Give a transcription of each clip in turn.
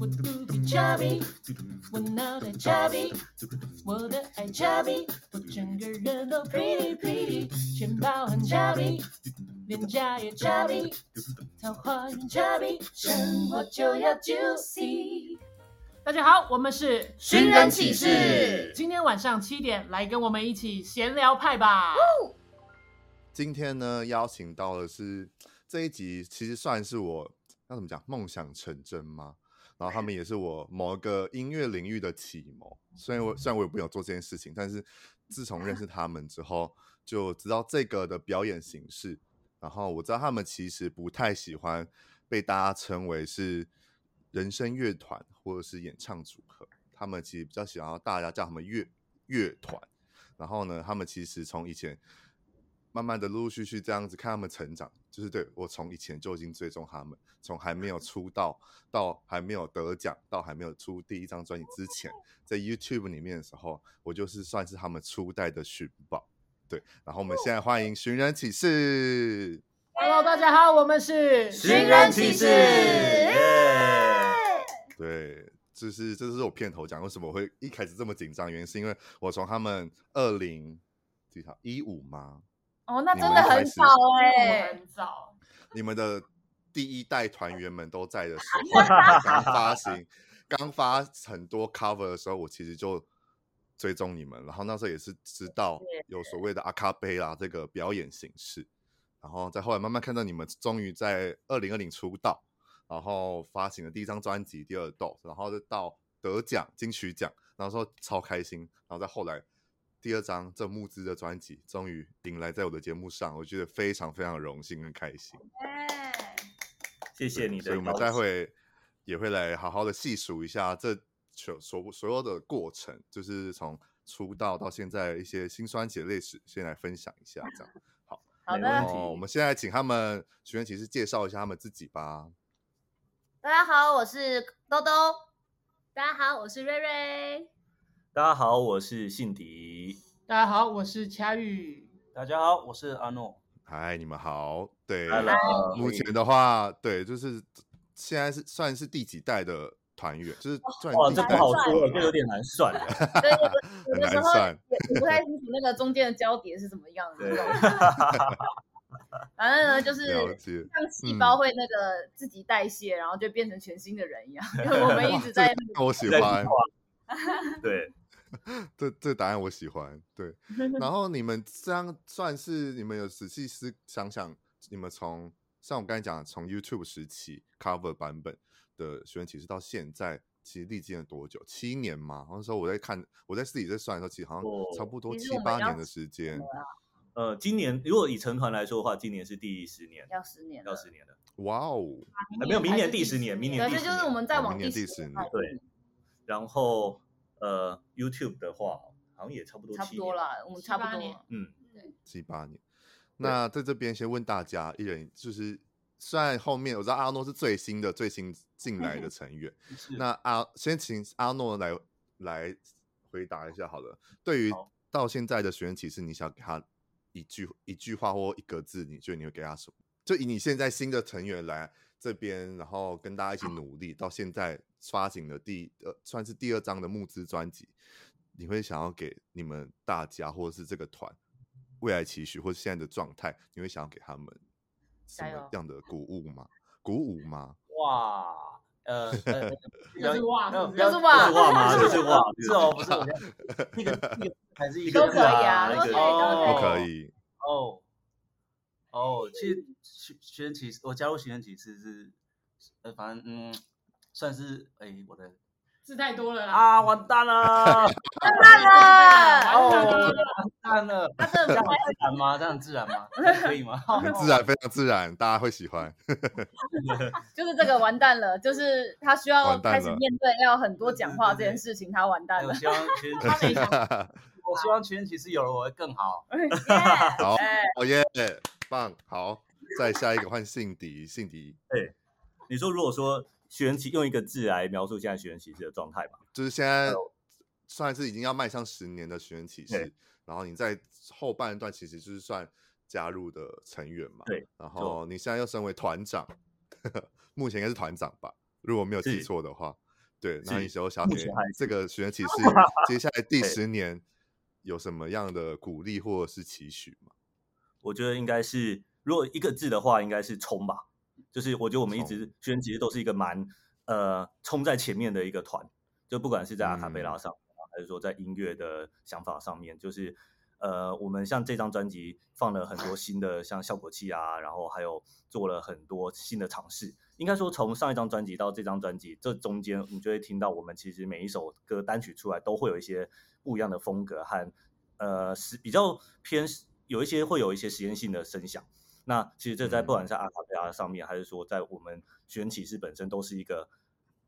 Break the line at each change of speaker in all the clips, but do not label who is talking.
我肚子 chubby，我脑袋 chubby，我的爱 chubby，我整个人都 pretty pretty，钱包很 chubby，脸颊也 chubby，桃花很 chubby，生活就要 juicy。
大家好，我们是
寻人启事，
今天晚上七点来跟我们一起闲聊派吧。
今天呢，邀请到的是这一集，其实算是我要怎么讲，梦想成真吗？然后他们也是我某一个音乐领域的启蒙，虽然我虽然我也不有做这件事情，但是自从认识 他们之后，就知道这个的表演形式。然后我知道他们其实不太喜欢被大家称为是人声乐团或者是演唱组合，他们其实比较喜欢大家叫他们乐乐团。然后呢，他们其实从以前。慢慢的，陆陆续续这样子看他们成长，就是对我从以前就已经追踪他们，从还没有出道到还没有得奖，到还没有出第一张专辑之前，在 YouTube 里面的时候，我就是算是他们初代的寻宝。对，然后我们现在欢迎寻人启事。
Hello，大家好，我们是
寻人启事。
对，就是这是我片头讲，为什么我会一开始这么紧张？原因是因为我从他们二零几号一五吗？
哦，那 真的很早哎、欸，
很早。
你们的第一代团员们都在的时候，刚发行、刚发很多 cover 的时候，我其实就追踪你们，然后那时候也是知道有所谓的阿卡贝拉这个表演形式，然后再后来慢慢看到你们终于在二零二零出道，然后发行了第一张专辑《第二豆》，然后就到得奖金曲奖，然后说超开心，然后再后来。第二张这募资的专辑终于迎来在我的节目上，我觉得非常非常荣幸跟开心。
谢谢你的，
所以我们待会也会来好好的细数一下这所所所有的过程，就是从出道到现在一些辛酸血泪史，先来分享一下。这样 好，
好的。
哦我们现在请他们寻人启事介绍一下他们自己吧。
大家好，我是兜兜。大家好，我是瑞瑞。
大家好，我是信迪。
大家好，我是恰玉。
大家好，我是阿诺。
嗨，你们好。对
，Hello.
目前的话，对，就是现在是算是第几代的团员？就是
哇，这不好说，这有点难算。
对，
很难算，
也不太清楚那个中间的交叠是怎么样的。反正呢，就是像细胞会那个自己代谢，然后就变成全新的人一样。因为我们一直在，
我喜欢。
对。
这这答案我喜欢，对。然后你们这样算是你们有仔细思想想，你们从像我刚才讲的，从 YouTube 时期 cover 版本的学人启事到现在，其实历经了多久？七年嘛？那时候我在看，我在自己在算的时候，其实好像差不多七八年的时间。
呃，今年如果以成团来说的话，今年是第十年，
要十年，
要十年了。
哇哦，
还没有，明年第十年，明年第十年，
就是我们再往
第十年，
对，然后。呃，YouTube 的话，好像也差不多七年，
差不多了，我们差不多，
嗯，
对，
七八年。那在这边先问大家，一人就是，虽然后面我知道阿诺是最新的、最新进来的成员，那阿先请阿诺来来回答一下好了。对于到现在的学员，其实，你想给他一句一句话或一个字，你觉得你会给他什么？就以你现在新的成员来这边，然后跟大家一起努力，到现在。发行的第呃算是第二张的募资专辑，你会想要给你们大家或者是这个团未来期许或是现在的状态，你会想要给他们什么样的鼓舞吗？鼓舞吗？
哇，呃，呃
这是哇，
这是哇，
哇吗？这是哇，
是哦，不是，那个那个 还是一个
都可以啊，都可以，
都可以。
哦哦，其实寻寻人启事，我加入寻人启事是呃，反正嗯。算是哎，我的
字太多了
啊！完蛋了，
完蛋了，
哦，完蛋了。他这样很自然吗？这样很自然吗？可以吗？
很 自然，非常自然，大家会喜欢。
就是这个完蛋了，就是他需要开始面对要很多讲话这件事情，他完蛋了。
我希望寻人启事，我希望寻人启事有了我会更好。
好，哦耶，棒，好。再下一个换信迪，信迪。
对，你说如果说学员骑用一个字来描述现在学员骑士的状态吧，
就是现在算是已经要迈向十年的学员骑士，然后你在后半段其实就是算加入的成员嘛。
对，
然后你现在又身为团长，目前应该是团长吧，如果没有记错的话。对，那你时候想给这个学员骑士接下来第十年有什么样的鼓励或者是期许吗？
我觉得应该是，如果一个字的话，应该是冲吧。就是我觉得我们一直学员其实都是一个蛮呃冲在前面的一个团，就不管是在阿卡贝拉上，嗯、还是说在音乐的想法上面，就是呃我们像这张专辑放了很多 新的像效果器啊，然后还有做了很多新的尝试。应该说，从上一张专辑到这张专辑，这中间你就会听到，我们其实每一首歌单曲出来都会有一些不一样的风格和呃是比较偏有一些会有一些实验性的声响。那其实这在不管是阿卡贝拉上面，还是说在我们学员骑士本身，都是一个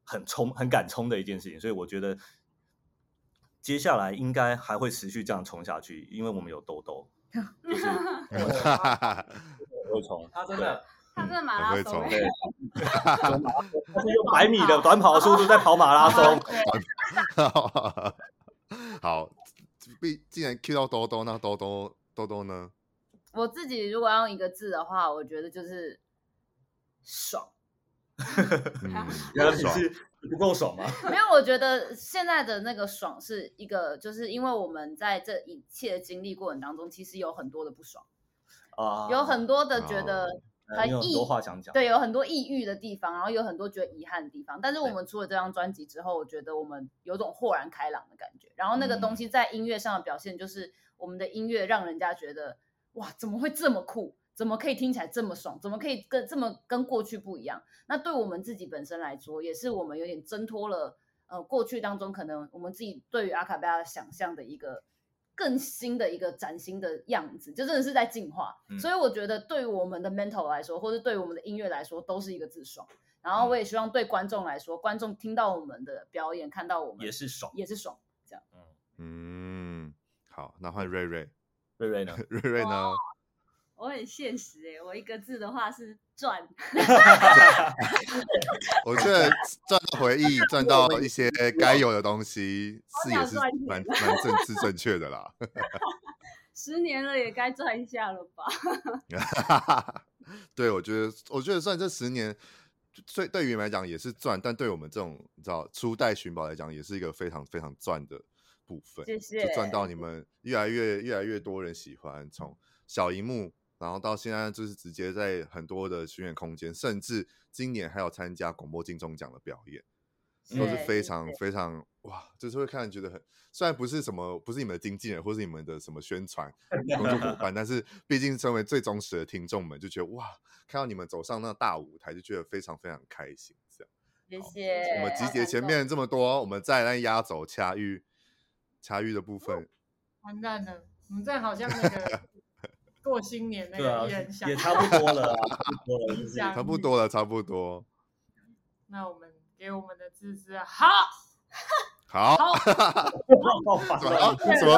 很冲、很敢冲的一件事情。所以我觉得接下来应该还会持续这样冲下去，因为我们有兜兜，就是 会冲，
他真的。
他是马拉松，
对，
他是用百米的短跑速度在跑马拉松。
好，既既然 Q 到兜兜，那兜兜兜兜呢？
我自己如果要用一个字的话，我觉得就是爽。
原来你是不够爽吗？
没有，我觉得现在的那个爽是一个，就是因为我们在这一切的经历过程当中，其实有很多的不爽啊，有很多的觉得。很抑郁，话想讲，对，有很多抑郁的地方，然后有很多觉得遗憾的地方。但是我们出了这张专辑之后，我觉得我们有种豁然开朗的感觉。然后那个东西在音乐上的表现，就是我们的音乐让人家觉得，哇，怎么会这么酷？怎么可以听起来这么爽？怎么可以跟这么跟过去不一样？那对我们自己本身来说，也是我们有点挣脱了，呃，过去当中可能我们自己对于阿卡贝拉的想象的一个。更新的一个崭新的样子，就真的是在进化。嗯、所以我觉得，对于我们的 mental 来说，或者对于我们的音乐来说，都是一个自爽。然后我也希望对观众来说，嗯、观众听到我们的表演，看到我们
也是爽，
也是爽。这样，
嗯，好，那换瑞瑞，
瑞瑞呢？
瑞瑞呢？
我很现实哎、欸，我一个字的话是赚。
我觉得赚到回忆，赚到一些该有的东西，是也是蛮蛮正是正确的啦。
十年了，也该赚一下了吧？
对，我觉得，我觉得算这十年，对对于你们来讲也是赚，但对我们这种你知道初代寻宝来讲，也是一个非常非常赚的部分。谢谢。就赚到你们越来越越来越多人喜欢，从小荧幕。然后到现在就是直接在很多的巡演空间，甚至今年还有参加广播金钟奖的表演，都是非常非常哇，就是会看觉得很，虽然不是什么不是你们的经纪人或是你们的什么宣传 工作伙伴，但是毕竟身为最忠实的听众们，就觉得哇，看到你们走上那大舞台，就觉得非常非常开心。这
样，谢谢。
我们集结前面这么多，我们再来压轴掐玉掐玉的部分。
完蛋了，我们这好像那个。过新年那个也
也差不多了，
差不多了，差不多。
那我们给我们的芝芝好，
好，好，什么？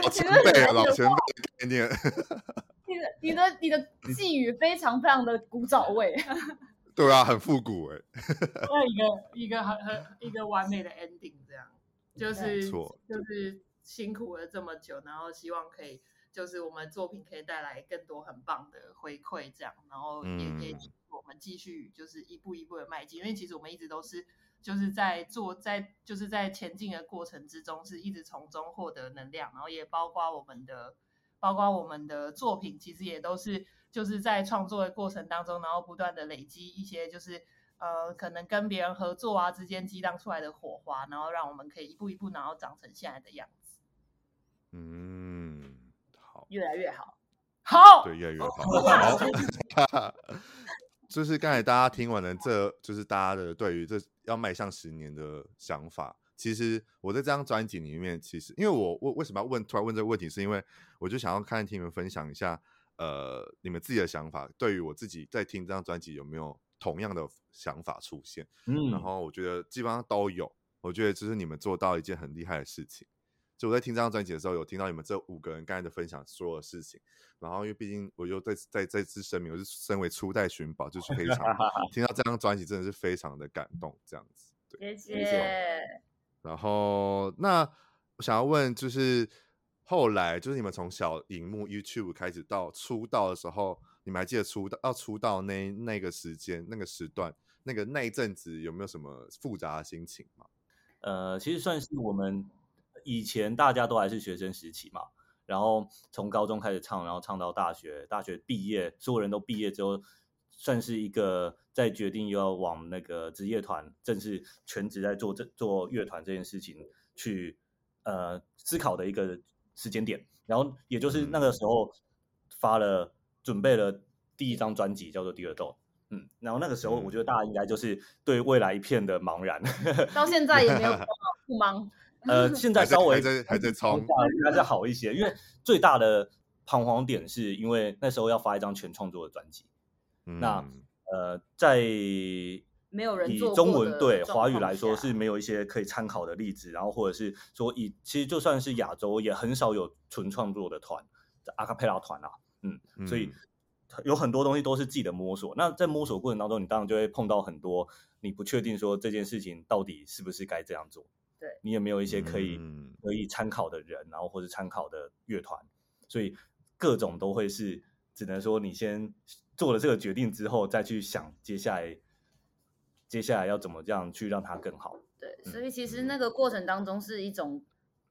老前辈，老前辈的概念。
你的你的你的寄语非常非常的古早味。
对啊，很复古哎。
那一个一个很很一个完美的 ending，这样就是就是辛苦了这么久，然后希望可以。就是我们作品可以带来更多很棒的回馈，这样，然后也可以我们继续就是一步一步的迈进，因为其实我们一直都是就是在做，在就是在前进的过程之中，是一直从中获得能量，然后也包括我们的，包括我们的作品，其实也都是就是在创作的过程当中，然后不断的累积一些就是呃可能跟别人合作啊之间激荡出来的火花，然后让我们可以一步一步然后长成现在的样子。
嗯。
好越来越好，
好，
对，越来越好。好，就是刚才大家听完了，这就是大家的对于这要迈向十年的想法。其实我在这张专辑里面，其实因为我为为什么要问突然问这个问题，是因为我就想要看听你们分享一下，呃，你们自己的想法。对于我自己在听这张专辑，有没有同样的想法出现？嗯，然后我觉得基本上都有。我觉得这是你们做到一件很厉害的事情。就我在听这张专辑的时候，有听到你们这五个人刚才的分享所有的事情。然后因为毕竟我又在在再次声明，我是身为初代寻宝，就是非常 听到这张专辑真的是非常的感动，这样子。
谢谢。
然后那我想要问，就是后来就是你们从小荧幕 YouTube 开始到出道的时候，你们还记得出道要出道那那个时间那个时段那个那一阵子有没有什么复杂的心情吗？
呃，其实算是我们以前大家都还是学生时期嘛，然后从高中开始唱，然后唱到大学，大学毕业，所有人都毕业之后，算是一个在决定又要往那个职业团，正式全职在做这做乐团这件事情去呃思考的一个时间点，然后也就是那个时候发了准备了第一张专辑，叫做《第二豆》。嗯，然后那个时候，我觉得大家应该就是对未来一片的茫然，
到现在也没有不茫。
呃，现在稍微
还在还在冲，
应该是好一些。因为最大的彷徨点是因为那时候要发一张全创作的专辑，
嗯、
那呃，在
没有人
以中文对华语来说是没有一些可以参考的例子，然后或者是说以其实就算是亚洲也很少有纯创作的团，阿卡贝拉团啊，嗯，嗯所以。有很多东西都是自己的摸索，那在摸索过程当中，你当然就会碰到很多你不确定说这件事情到底是不是该这样做。
对，
你有没有一些可以、嗯、可以参考的人，然后或者参考的乐团，所以各种都会是只能说你先做了这个决定之后，再去想接下来接下来要怎么这样去让它更好。
对，所以其实那个过程当中是一种。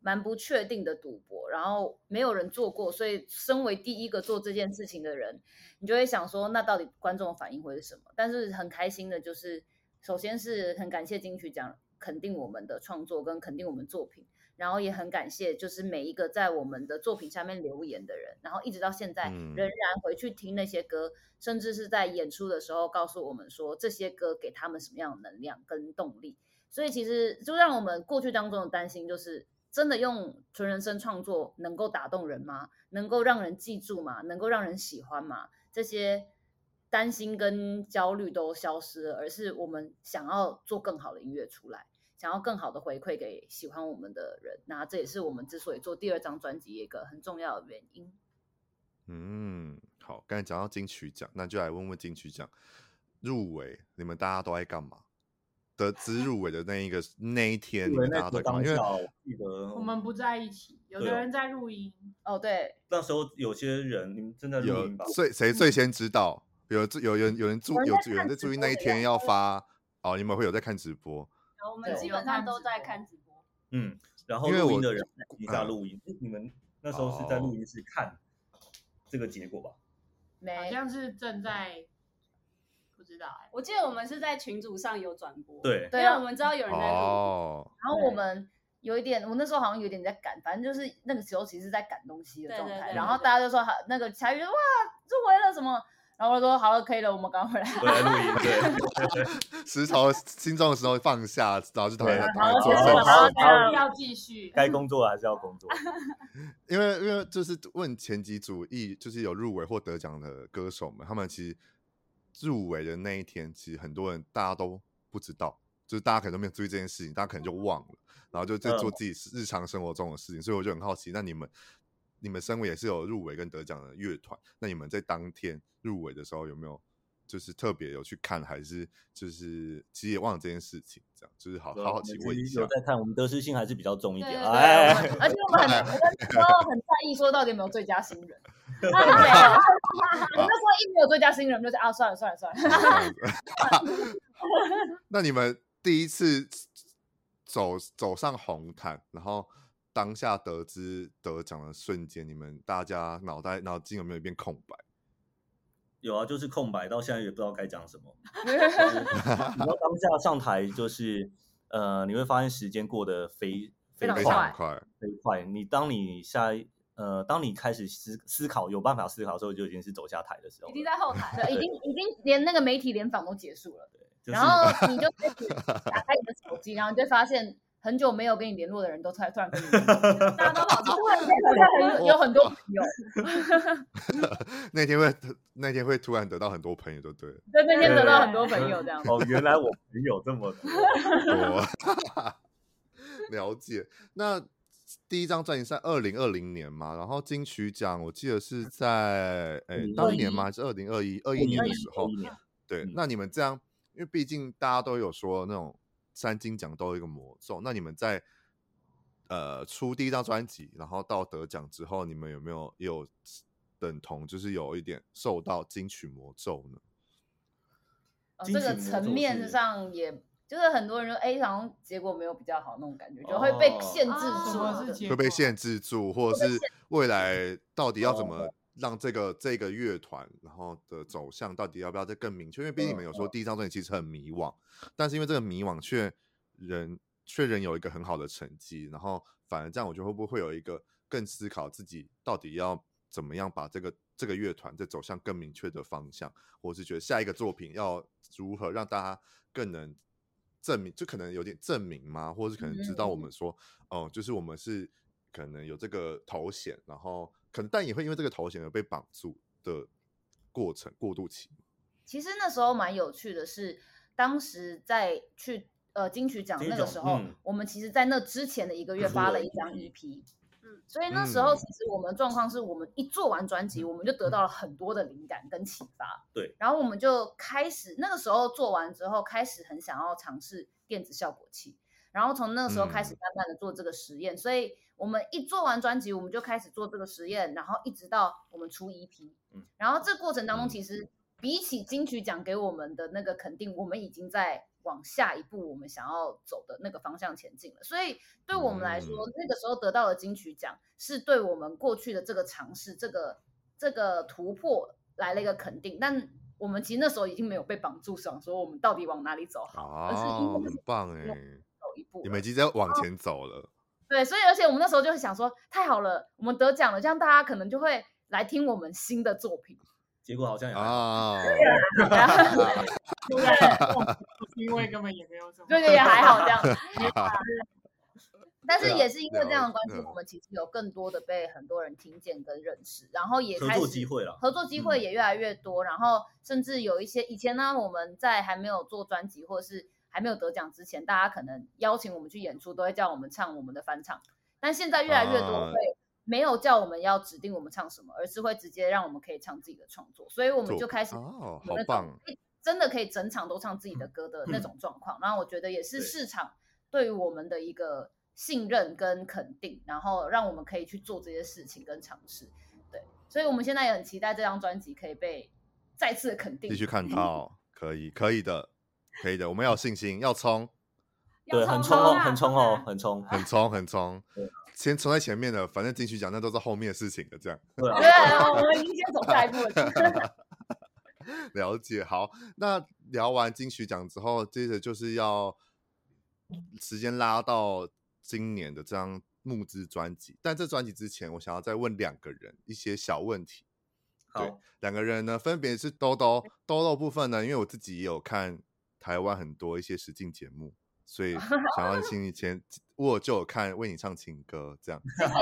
蛮不确定的赌博，然后没有人做过，所以身为第一个做这件事情的人，你就会想说，那到底观众的反应会是什么？但是很开心的就是，首先是很感谢金曲奖肯定我们的创作跟肯定我们作品，然后也很感谢就是每一个在我们的作品下面留言的人，然后一直到现在仍然回去听那些歌，甚至是在演出的时候告诉我们说这些歌给他们什么样的能量跟动力，所以其实就让我们过去当中的担心就是。真的用纯人声创作能够打动人吗？能够让人记住吗？能够让人喜欢吗？这些担心跟焦虑都消失了，而是我们想要做更好的音乐出来，想要更好的回馈给喜欢我们的人。那这也是我们之所以做第二张专辑一个很重要的原因。
嗯，好，刚才讲到金曲奖，那就来问问金曲奖入围，你们大家都爱干嘛？得知入围的那一个那一天，你们大家都干嘛？因为
我们不在一起，有的人在录音。
哦，对，
那时候有些人，你们真的录音吧？
最谁最先知道？有有人有人注有有人在注意那一天要发哦，你们会有在看直播？
我们基本上都在看直播。
嗯，然后录音的人底下录音，你们那时候是在录音室看这个结果吧？
没，好像是正在。不知道哎，
我记得我们是在群组上有转播，
对，
因为我们知道有人在录，
哦、
然后我们有一点，我那时候好像有点在赶，反正就是那个时候其实是在赶东西的状态，对对对对，然后大家就说好，那个才宇说哇入围了什么，然后我说好了可以了，我们赶快回来，
回来录音，对，
石头心中的石头放下，然后就团团
团做事，然后要继续，
该工作还是要工作，
因为因为就是问前几组艺，就是有入围或得奖的歌手们，他们其实。入围的那一天，其实很多人大家都不知道，就是大家可能都没有注意这件事情，大家可能就忘了，然后就在做自己日常生活中的事情。所以我就很好奇，那你们你们身为也是有入围跟得奖的乐团，那你们在当天入围的时候有没有就是特别有去看，还是就是其实也忘了这件事情？这样就是好好好奇问一下。
有在看，我们得失心还是比较重一点，
哎，而且我们很很很在意说到底有没有最佳新人。没有，我那时 候一没有最佳新人，就是啊，算了算了算了。算了
那你们第一次走走上红毯，然后当下得知得奖的瞬间，你们大家脑袋脑筋有没有一片空白？
有啊，就是空白，到现在也不知道该讲什么。然后当下上台，就是呃，你会发现时间过得飞飞
非常快，
飞快。你当你下一。呃，当你开始思思考，有办法思考的时候，就已经是走下台的时候。
已经在后台了，
已经已经连那个媒体联访都结束了。对，就是、然后你就开始打开你的手机，然后你就发现很久没有跟你联络的人都突然突然跟你联络，大家都跑出来，有有很多朋友。
那天会 那天会突然得到很多朋友，就对了。
对，那天得到很多朋友这样。
哦，原来我朋友这么多。
了解那。第一张专辑在二零二零年嘛，然后金曲奖我记得是在哎、欸、当年吗？还是二零二一二一年的时候？对，那你们这样，因为毕竟大家都有说那种三金奖都有一个魔咒，那你们在呃出第一张专辑，然后到得奖之后，你们有没有有等同就是有一点受到金曲魔咒呢？
哦，这个层面上也。就是很多人说，哎，好像结果没有比较好那种感觉，就会被限制住，
哦、会被限制住，或者是未来到底要怎么让这个这个乐团，然后的走向到底要不要再更明确？因为毕竟你们有说第一张专辑其实很迷惘，但是因为这个迷惘却人却仍有一个很好的成绩，然后反而这样，我觉得会不会有一个更思考自己到底要怎么样把这个这个乐团再走向更明确的方向，或是觉得下一个作品要如何让大家更能。证明就可能有点证明吗？或者是可能知道我们说，哦、就是我们是可能有这个头衔，然后可能但也会因为这个头衔而被绑住的过程过渡期。
其实那时候蛮有趣的是，当时在去呃金曲奖那个时候，嗯、我们其实在那之前的一个月发了一张 EP。嗯所以那时候其实我们状况是我们一做完专辑，我们就得到了很多的灵感跟启发。
对，
然后我们就开始那个时候做完之后，开始很想要尝试电子效果器，然后从那个时候开始慢慢的做这个实验。所以我们一做完专辑，我们就开始做这个实验，然后一直到我们出 EP。然后这过程当中，其实比起金曲奖给我们的那个肯定，我们已经在。往下一步我们想要走的那个方向前进了，所以对我们来说，嗯、那个时候得到的金曲奖是对我们过去的这个尝试、这个这个突破来了一个肯定。但我们其实那时候已经没有被绑住，想说我们到底往哪里走好，
哦、
而是因为
很棒哎，
走一步，
你们已经在往前走了。
对，所以而且我们那时候就会想说，太好了，我们得奖了，这样大家可能就会来听我们新的作品。
结果好像也
啊，
因为根本也没有什么，
对对，也还好这样。但是也是因为这样的关系，我们其实有更多的被很多人听见跟认识，然后也开始合作机会了，合作机会也越来越多。然后甚至有一些以前呢，我们在还没有做专辑或是还没有得奖之前，大家可能邀请我们去演出，都会叫我们唱我们的翻唱。但现在越来越多会。没有叫我们要指定我们唱什么，而是会直接让我们可以唱自己的创作，所以我们就开始
哦，好棒，
真的可以整场都唱自己的歌的那种状况。嗯、然后我觉得也是市场对于我们的一个信任跟肯定，然后让我们可以去做这些事情跟尝试。对，所以我们现在也很期待这张专辑可以被再次肯定，
继续看到，可以，可以的，可以的，我们要有信心，要冲，
对，很冲哦，很冲哦，很冲，
很冲，很冲。先冲在前面的，反正金曲奖那都是后面的事情的，这样。
对，我们已经先走下一步了。
了解，好，那聊完金曲奖之后，接着就是要时间拉到今年的这张募资专辑。但这专辑之前，我想要再问两个人一些小问题。好对，两个人呢，分别是兜兜，兜兜部分呢，因为我自己也有看台湾很多一些实境节目。所以 想要请你前，我就有看为你唱情歌这样。谢谢。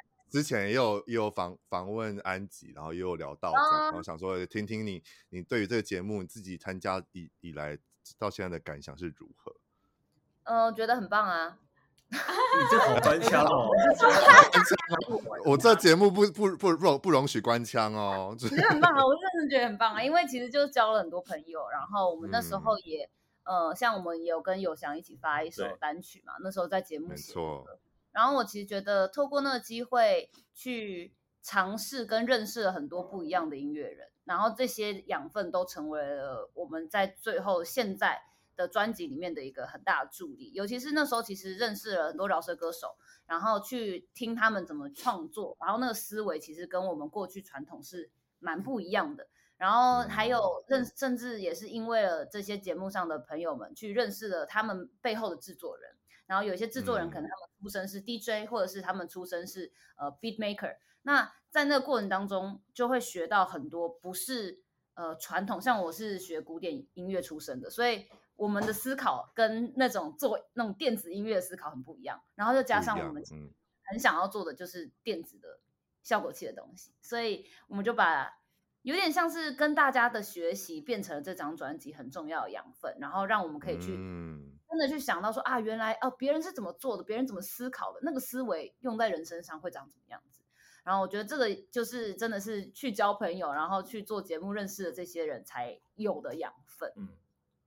之前也有也有访访问安吉，然后也有聊到这样，然后想说听听你你对于这个节目你自己参加以以来到现在的感想是如何？
嗯，我觉得很棒啊。
你这好官腔哦。
我这节目不不不容不容许官腔哦。
我觉得很棒啊，我真的觉得很棒啊，因为其实就交了很多朋友，然后我们那时候也。呃，像我们也有跟友翔一起发一首单曲嘛，那时候在节目写的。然后我其实觉得，透过那个机会去尝试跟认识了很多不一样的音乐人，然后这些养分都成为了我们在最后现在的专辑里面的一个很大的助力。尤其是那时候，其实认识了很多饶舌歌手，然后去听他们怎么创作，然后那个思维其实跟我们过去传统是蛮不一样的。然后还有认，甚至也是因为了这些节目上的朋友们，去认识了他们背后的制作人。然后有些制作人可能他们出身是 DJ，或者是他们出身是呃 beat maker。那在那个过程当中，就会学到很多不是呃传统，像我是学古典音乐出身的，所以我们的思考跟那种做那种电子音乐的思考很不一样。然后又加上我们很想要做的就是电子的效果器的东西，所以我们就把。有点像是跟大家的学习变成了这张专辑很重要的养分，然后让我们可以去真的去想到说啊，原来哦，别人是怎么做的，别人怎么思考的，那个思维用在人身上会长怎么样子。然后我觉得这个就是真的是去交朋友，然后去做节目认识的这些人才有的养分。
嗯，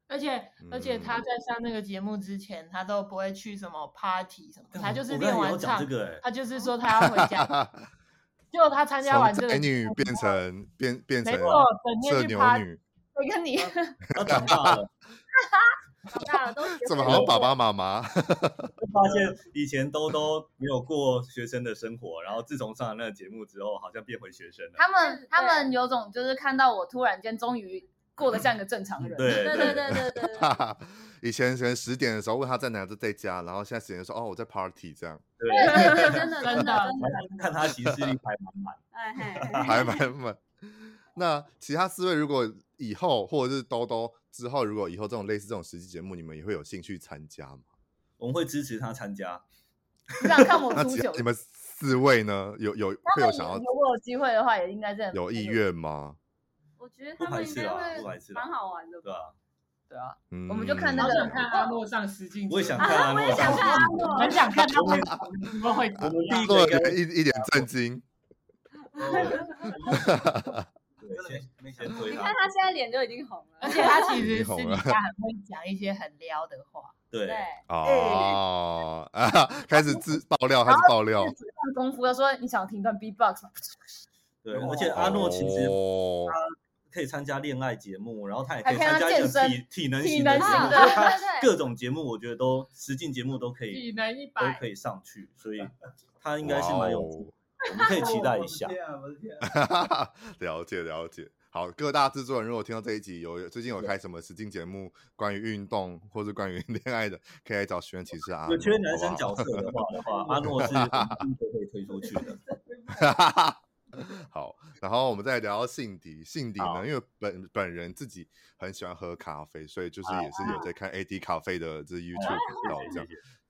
而且而且他在上那个节目之前，他都不会去什么 party 什么，他就是练完唱，他就是说他要回家。结果他参加完这个，
美女变成变变成社牛女。
我跟你，
他长大了，
长大了都
怎么好像爸爸妈妈？
发现以前兜兜没有过学生的生活，然后自从上了那个节目之后，好像变回学生了。
他们他们有种就是看到我突然间终于过得像一个正常人。
对
对对对对对。
以前可能十点的时候问他在哪，就在家，然后现在十点说哦我在 party 这样。
对对对，真的真的。
看他行事力排满满，
哎
还满满。那其他四位如果以后或者是兜兜之后，如果以后这种类似这种实际节目，你们也会有兴趣参加吗？
我们会支持他参加。
你想看我 出糗？
你们四位呢？有有会有想要？
如果有机会的话，也应该这样
有意愿吗？
我觉得他们应该会蛮好玩的，
对啊，
对啊，我们就看那个
看阿诺上实境，
我也想看阿诺，
很想看他们怎么会，
我们第一个一一脸震惊。
你看他现在脸就已经红了，
而且他其实私底下很会讲一些很撩的话。
对，
哦啊，开始自爆料，开始爆料。
功夫要说你想听段 B-box。
对，而且阿诺其实他可以参加恋爱节目，然后他也可以参加一个、体体能型的节目，他各种节目我觉得都实境节目都可以，
体能一百
都可以上去，所以 他应该是蛮有。我们可以期待一下。
了解了解，好，各大制作人如果听到这一集有最近有开什么实境节目，关于运动或者关于恋爱的，可以来找寻人启事阿诺。
有缺男生角色的话的话，阿诺是都可以推出去的。
好，然后我们再聊到信迪，信迪呢，因为本本人自己很喜欢喝咖啡，所以就是也是有在看 AD 咖啡的这 YouTube 频道这样。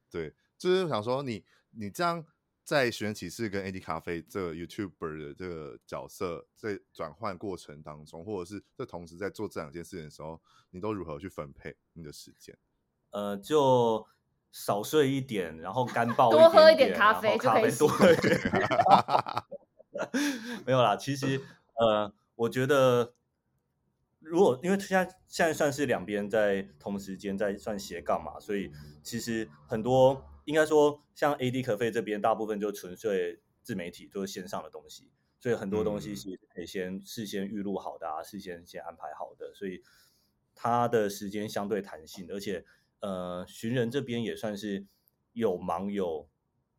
对，就是想说你你这样。在寻人启事跟 AD 咖啡这个 YouTuber 的这个角色在转换过程当中，或者是这同时在做这两件事情的时候，你都如何去分配你的时间？
呃，就少睡一点，然后干 爆
多喝一点咖啡就可以
多喝一点。没有啦，其实呃，我觉得如果因为现在现在算是两边在同时间在算斜杠嘛，所以其实很多。应该说，像 AD 可费这边，大部分就纯粹自媒体，就是线上的东西，所以很多东西是可以先事先预录好的啊，事先先安排好的，所以他的时间相对弹性，而且呃，寻人这边也算是有忙有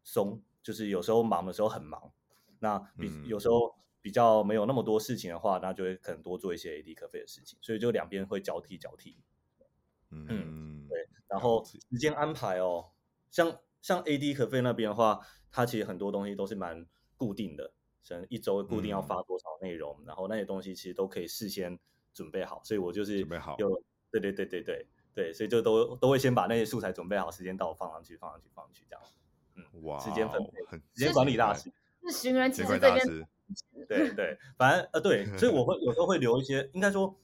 松，就是有时候忙的时候很忙，那比有时候比较没有那么多事情的话，那就会可能多做一些 AD 可费的事情，所以就两边会交替交替。嗯，对，然后时间安排哦。像像 AD 可费那边的话，它其实很多东西都是蛮固定的，像一周固定要发多少内容，嗯、然后那些东西其实都可以事先准备好，所以我就是
准备好，
有对对对对对对，所以就都都会先把那些素材准备好，时间到放上去，放上去，放上去这样。嗯，哇，时间分配，时间管理大师，
是寻人启事这边，
对对，反正呃对，所以我会 有时候会留一些，应该说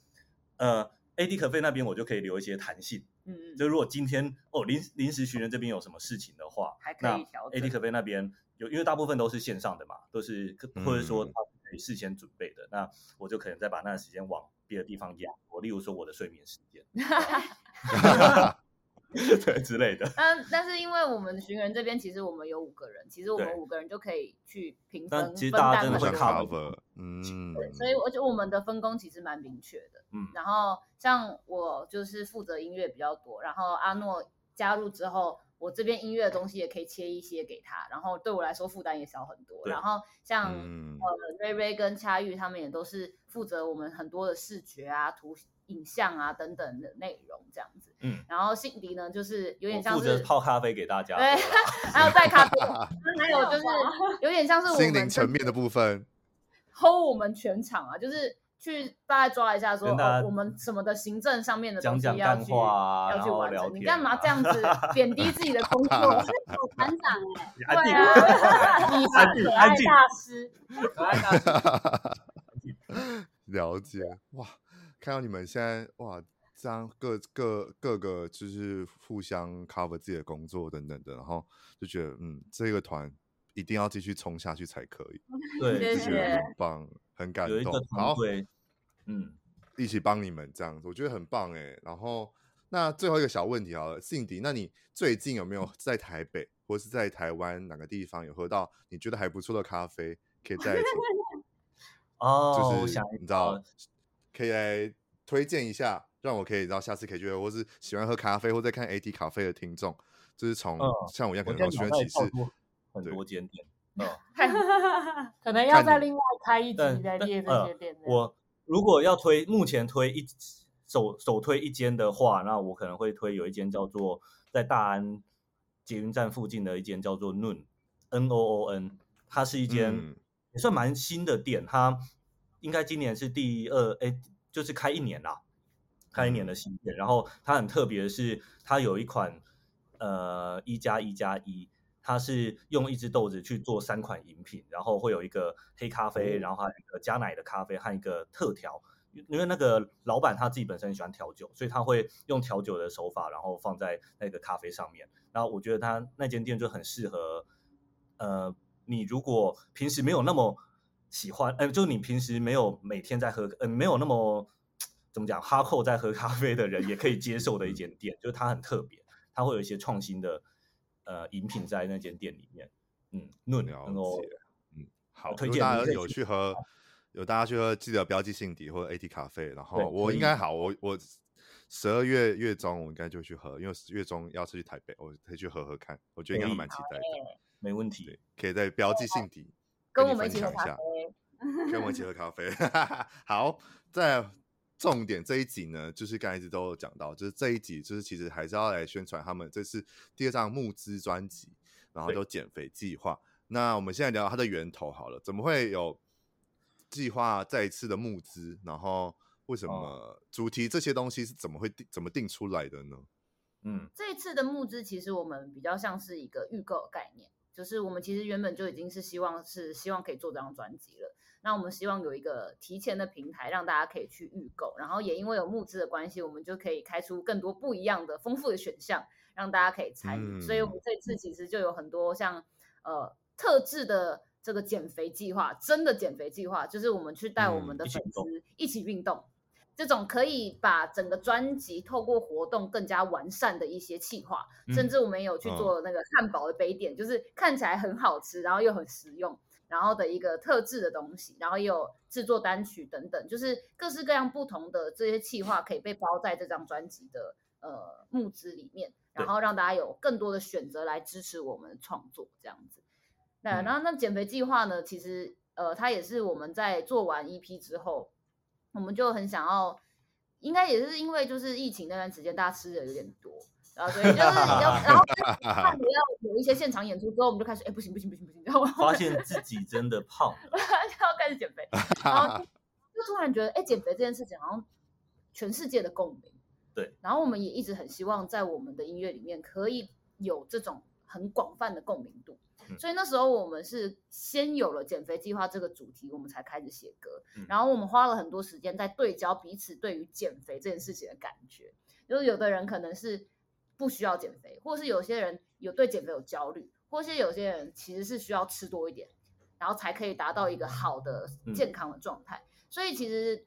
呃 AD 咖啡那边我就可以留一些弹性。嗯嗯，就如果今天哦临临时寻人这边有什么事情的话，
还可以调整。
AD 咖啡那边有，因为大部分都是线上的嘛，都是或者说他可以事先准备的，嗯、那我就可能再把那个时间往别的地方压。我例如说我的睡眠时间。对之类的，
但但是因为我们寻人这边其实我们有五个人，其实我们五个人就可以去平分
其实大家真的会
cover，嗯，
对，所以我觉得我们的分工其实蛮明确的，嗯，然后像我就是负责音乐比较多，然后阿诺加入之后，我这边音乐的东西也可以切一些给他，然后对我来说负担也小很多，然后像呃瑞瑞跟恰玉他们也都是负责我们很多的视觉啊图。影像啊等等的内容这样子，嗯，然后信迪呢就是有点像是
负责泡咖啡给大家，
对，还有带咖啡，还有就是有点像是我们
心灵层面的部分
，hold 我们全场啊，就是去大概抓一下说哦，我们什么的行政上面的东西要去要去完成，你干嘛这样子 贬低自己的工作？
团长哎，对啊，
你是可爱大师，可爱大师，
了解。哇。看到你们现在哇，这样各各各个就是互相 cover 自己的工作等等的，然后就觉得嗯，这个团一定要继续冲下去才可以。
对，
就觉得很棒，很感动。好，
嗯，
一起帮你们这样子，我觉得很棒哎。然后那最后一个小问题好了，Cindy，那你最近有没有在台北或是在台湾哪个地方有喝到你觉得还不错的咖啡？可以在一起
哦，
就是你知道，可以来推荐一下，让我可以知道下次可以去喝，或是喜欢喝咖啡或在看 AD 咖啡的听众，就是从像我一样可能都喜欢骑士
很多间店，
嗯，可能要再另外开一集再列这些店。
我如果要推，目前推一首首推一间的话，那我可能会推有一间叫做在大安捷运站附近的一间叫做 Noon N O O N，它是一间。也算蛮新的店，它应该今年是第二，哎，就是开一年啦，开一年的新店。然后它很特别的是，它有一款呃一加一加一，它是用一只豆子去做三款饮品，然后会有一个黑咖啡，然后还有一个加奶的咖啡和一个特调。因为那个老板他自己本身喜欢调酒，所以他会用调酒的手法，然后放在那个咖啡上面。然后我觉得他那间店就很适合，呃。你如果平时没有那么喜欢，呃，就你平时没有每天在喝，呃，没有那么怎么讲哈扣在喝咖啡的人，也可以接受的一间店，就是它很特别，它会有一些创新的呃饮品在那间店里面。嗯，
了解，然后嗯，好，推荐大家有去喝，有大家去喝，记得标记信底或者 AT 咖啡。然后我应该好，我我十二月月中我应该就去喝，因为月中要出去台北，我可以去喝喝看，我觉得应该蛮期待的。
没问题，
可以在标记信底，
跟我们一起喝咖啡，
跟我们一起喝咖啡。好，在重点这一集呢，就是刚才一直都有讲到，就是这一集就是其实还是要来宣传他们这次第二张募资专辑，然后就减肥计划。那我们现在聊它的源头好了，怎么会有计划再一次的募资？然后为什么主题这些东西是怎么会定怎么定出来的呢？
嗯，这一次的募资其实我们比较像是一个预购概念。就是我们其实原本就已经是希望是希望可以做这张专辑了，那我们希望有一个提前的平台让大家可以去预购，然后也因为有募资的关系，我们就可以开出更多不一样的丰富的选项，让大家可以参与。嗯、所以我们这次其实就有很多像呃特制的这个减肥计划，真的减肥计划，就是我们去带我们的粉丝一起运动。这种可以把整个专辑透过活动更加完善的一些企划，嗯、甚至我们有去做那个汉堡的杯垫，嗯、就是看起来很好吃，然后又很实用，然后的一个特制的东西，然后也有制作单曲等等，就是各式各样不同的这些企划可以被包在这张专辑的呃募资里面，然后让大家有更多的选择来支持我们的创作，这样子。那、嗯、然后那减肥计划呢，其实呃它也是我们在做完 EP 之后。我们就很想要，应该也是因为就是疫情那段时间，大家吃的有点多，然后所以就是要，然后 看你要有一些现场演出之后，我们就开始，哎，不行不行不行不行，然后
发现自己真的胖了，
就要开始减肥，然后就突然觉得，哎，减肥这件事情好像全世界的共鸣，
对，
然后我们也一直很希望在我们的音乐里面可以有这种很广泛的共鸣度。所以那时候我们是先有了减肥计划这个主题，我们才开始写歌。然后我们花了很多时间在对焦彼此对于减肥这件事情的感觉。就是有的人可能是不需要减肥，或是有些人有对减肥有焦虑，或是有些人其实是需要吃多一点，然后才可以达到一个好的健康的状态。所以其实，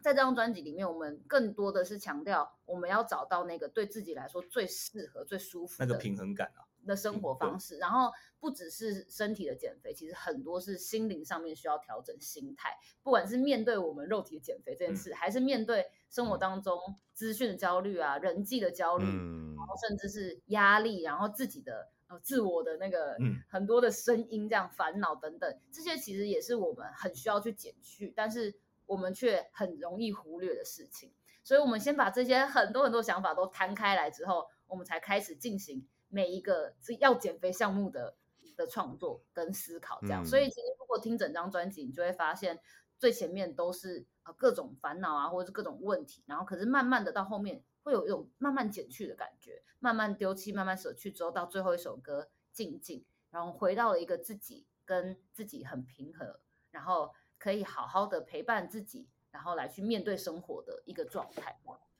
在这张专辑里面，我们更多的是强调我们要找到那个对自己来说最适合、最舒服的
那个平衡感啊。
的生活方式，然后不只是身体的减肥，其实很多是心灵上面需要调整心态。不管是面对我们肉体的减肥这件事，还是面对生活当中资讯的焦虑啊、人际的焦虑，然后甚至是压力，然后自己的呃自我的那个很多的声音，这样烦恼等等，这些其实也是我们很需要去减去，但是我们却很容易忽略的事情。所以，我们先把这些很多很多想法都摊开来之后，我们才开始进行。每一个是要减肥项目的的创作跟思考，这样，嗯、所以其实如果听整张专辑，你就会发现最前面都是呃各种烦恼啊，或者是各种问题，然后可是慢慢的到后面会有一种慢慢减去的感觉，慢慢丢弃，慢慢舍去之后，到最后一首歌静静，然后回到了一个自己跟自己很平和，然后可以好好的陪伴自己，然后来去面对生活的一个状态。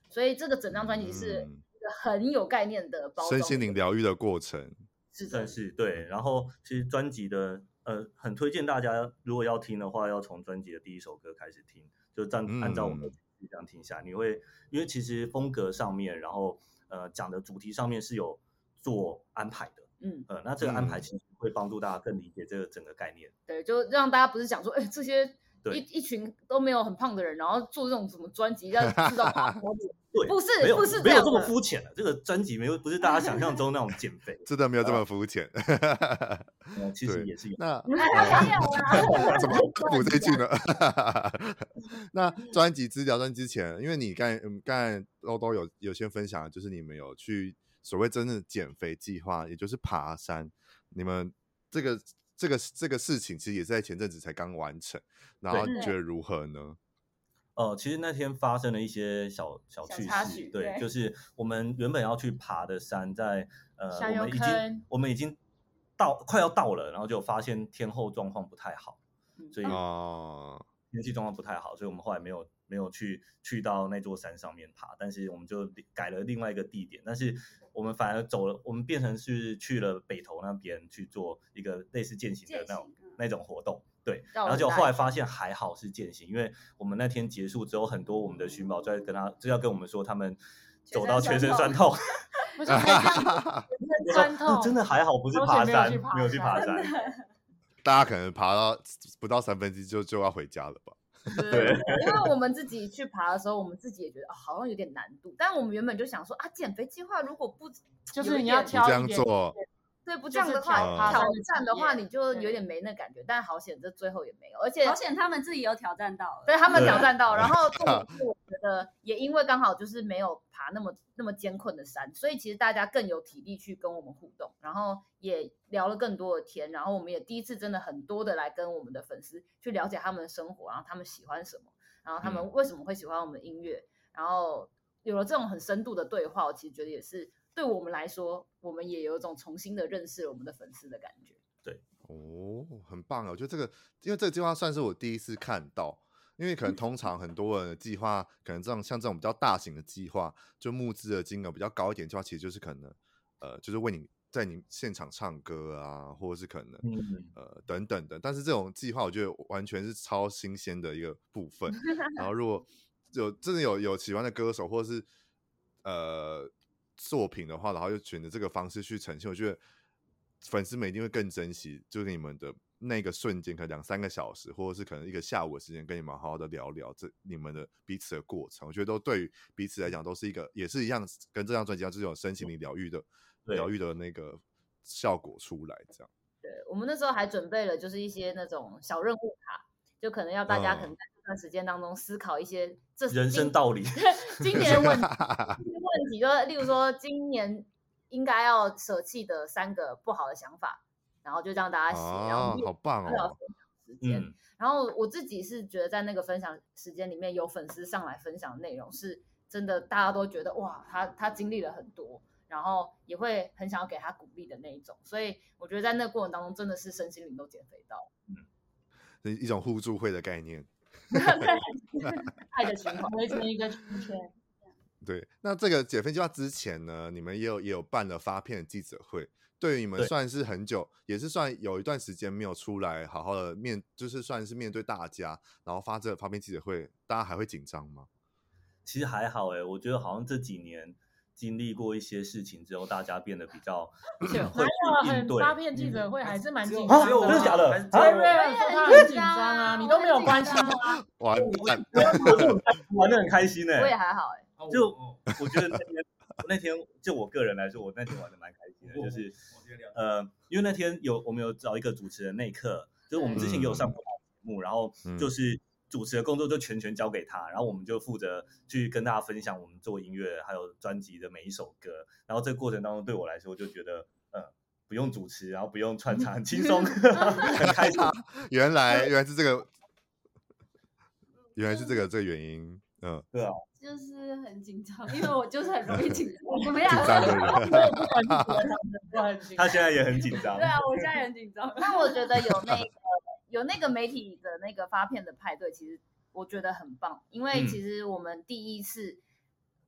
所以这个整张专辑是一个很有概念的包装，
身心灵疗愈的过程，
是
算是对。然后其实专辑的呃，很推荐大家，如果要听的话，要从专辑的第一首歌开始听，就这样按照我们的这样听下，嗯、你会因为其实风格上面，然后呃讲的主题上面是有做安排的。嗯呃，那这个安排其实会帮助大家更理解这个整个概念。
对，就让大家不是讲说，哎，这些一一群都没有很胖的人，然后做这种什么专辑要知道
对，
不是，
没有
不是
没有这么肤浅的。这个专辑没有不是大家想象中那种减肥，
真的没有这么肤浅。
其实也是有。
那
没有啊？
怎么补这句呢？那专辑资料，专辑之前，因为你刚才刚才都都有有些分享，就是你们有去。所谓真正的减肥计划，也就是爬山，你们这个这个这个事情，其实也是在前阵子才刚完成，然后你觉得。如何呢？
呃，其实那天发生了一些小小趣事，对，对，就。是我们原本要去爬的山在，在呃，我们已经我们已经到快要到了，然后就发现天后状况不太好，所以哦，天气状况不太好，所以我们后来没有没有去去到那座山上面爬，但是我们就改了另外一个地点，但是。我们反而走了，我们变成是去了北投那边去做一个类似践行的那种那种活动，对。然后就后来发现还好是践行，因为我们那天结束之后，很多我们的寻宝在跟他就要跟我们说，他们走到全身酸痛，
酸痛，
真的还好，不是爬山，没有去爬山，
大家可能爬到不到三分之一就就要回家了吧。
对，因为我们自己去爬的时候，我们自己也觉得好像有点难度。但我们原本就想说啊，减肥计划如果不
就是你要挑
这样做，
对，不这样的话挑战的话，你就有点没那感觉。但好险，这最后也没有，而且
好险他们自己有挑战到，
对他们挑战到，然后 重点是我觉得也因为刚好就是没有爬那么那么艰困的山，所以其实大家更有体力去跟我们互动，然后也聊了更多的天，然后我们也第一次真的很多的来跟我们的粉丝去了解他们的生活，然后他们喜欢什么，然后他们为什么会喜欢我们的音乐，然后有了这种很深度的对话，我其实觉得也是对我们来说，我们也有一种重新的认识我们的粉丝的感觉。
对，
哦，很棒啊，我觉得这个，因为这个计划算是我第一次看到。因为可能通常很多人的计划，可能这种像这种比较大型的计划，就募资的金额比较高一点计划，其实就是可能，呃，就是为你在你现场唱歌啊，或者是可能，呃，等等的。但是这种计划，我觉得完全是超新鲜的一个部分。然后如果有真的有有喜欢的歌手或者是呃作品的话，然后又选择这个方式去呈现，我觉得粉丝们一定会更珍惜，就是你们的。那个瞬间，可能两三个小时，或者是可能一个下午的时间，跟你们好好的聊聊这你们的彼此的过程，我觉得都对于彼此来讲都是一个，也是一样，跟这张专辑一样，这种身心灵疗愈的疗愈的那个效果出来，这样。
对，我们那时候还准备了，就是一些那种小任务卡，就可能要大家可能在这段时间当中思考一些这
人生道理，
今年问问题，就例如说今年应该要舍弃的三个不好的想法。然后就让大家写，哦、然后
好棒哦！
时间，嗯、然后我自己是觉得在那个分享时间里面有粉丝上来分享的内容，是真的大家都觉得哇，他他经历了很多，然后也会很想要给他鼓励的那一种。所以我觉得在那个过程当中，真的是身心灵都减肥到，
嗯，一种互助会的概念，
爱的循环
围成一个圈圈。
对，那这个减肥计划之前呢，你们也有也有办了发片的记者会。对于你们算是很久，也是算有一段时间没有出来好好的面，就是算是面对大家，然后发这个发片记者会，大家还会紧张吗？
其实还好哎，我觉得好像这几年经历过一些事情之后，大家变得比较
会应对。发片记者会还是蛮紧张的，
真的假的？
对对，他很紧张啊，你都没有关心吗？
玩
玩的很开心哎，
我也还好哎，
就我觉得那天那天就我个人来说，我那天玩的蛮开心的，就是。呃，因为那天有我们有找一个主持人内克，就是我们之前也有上过节目，嗯、然后就是主持的工作就全权交给他，然后我们就负责去跟大家分享我们做音乐还有专辑的每一首歌，然后这个过程当中对我来说就觉得，呃，不用主持，然后不用串场，很轻松，很开心。
原来原来是这个，原来是这个这个原因，嗯，
对啊。
就是很紧张，因为我就是很容易紧张。怎么
样？紧张的
人。他现在也很紧张。
对啊，我现在也很紧张。
那我觉得有那个有那个媒体的那个发片的派对，其实我觉得很棒，因为其实我们第一次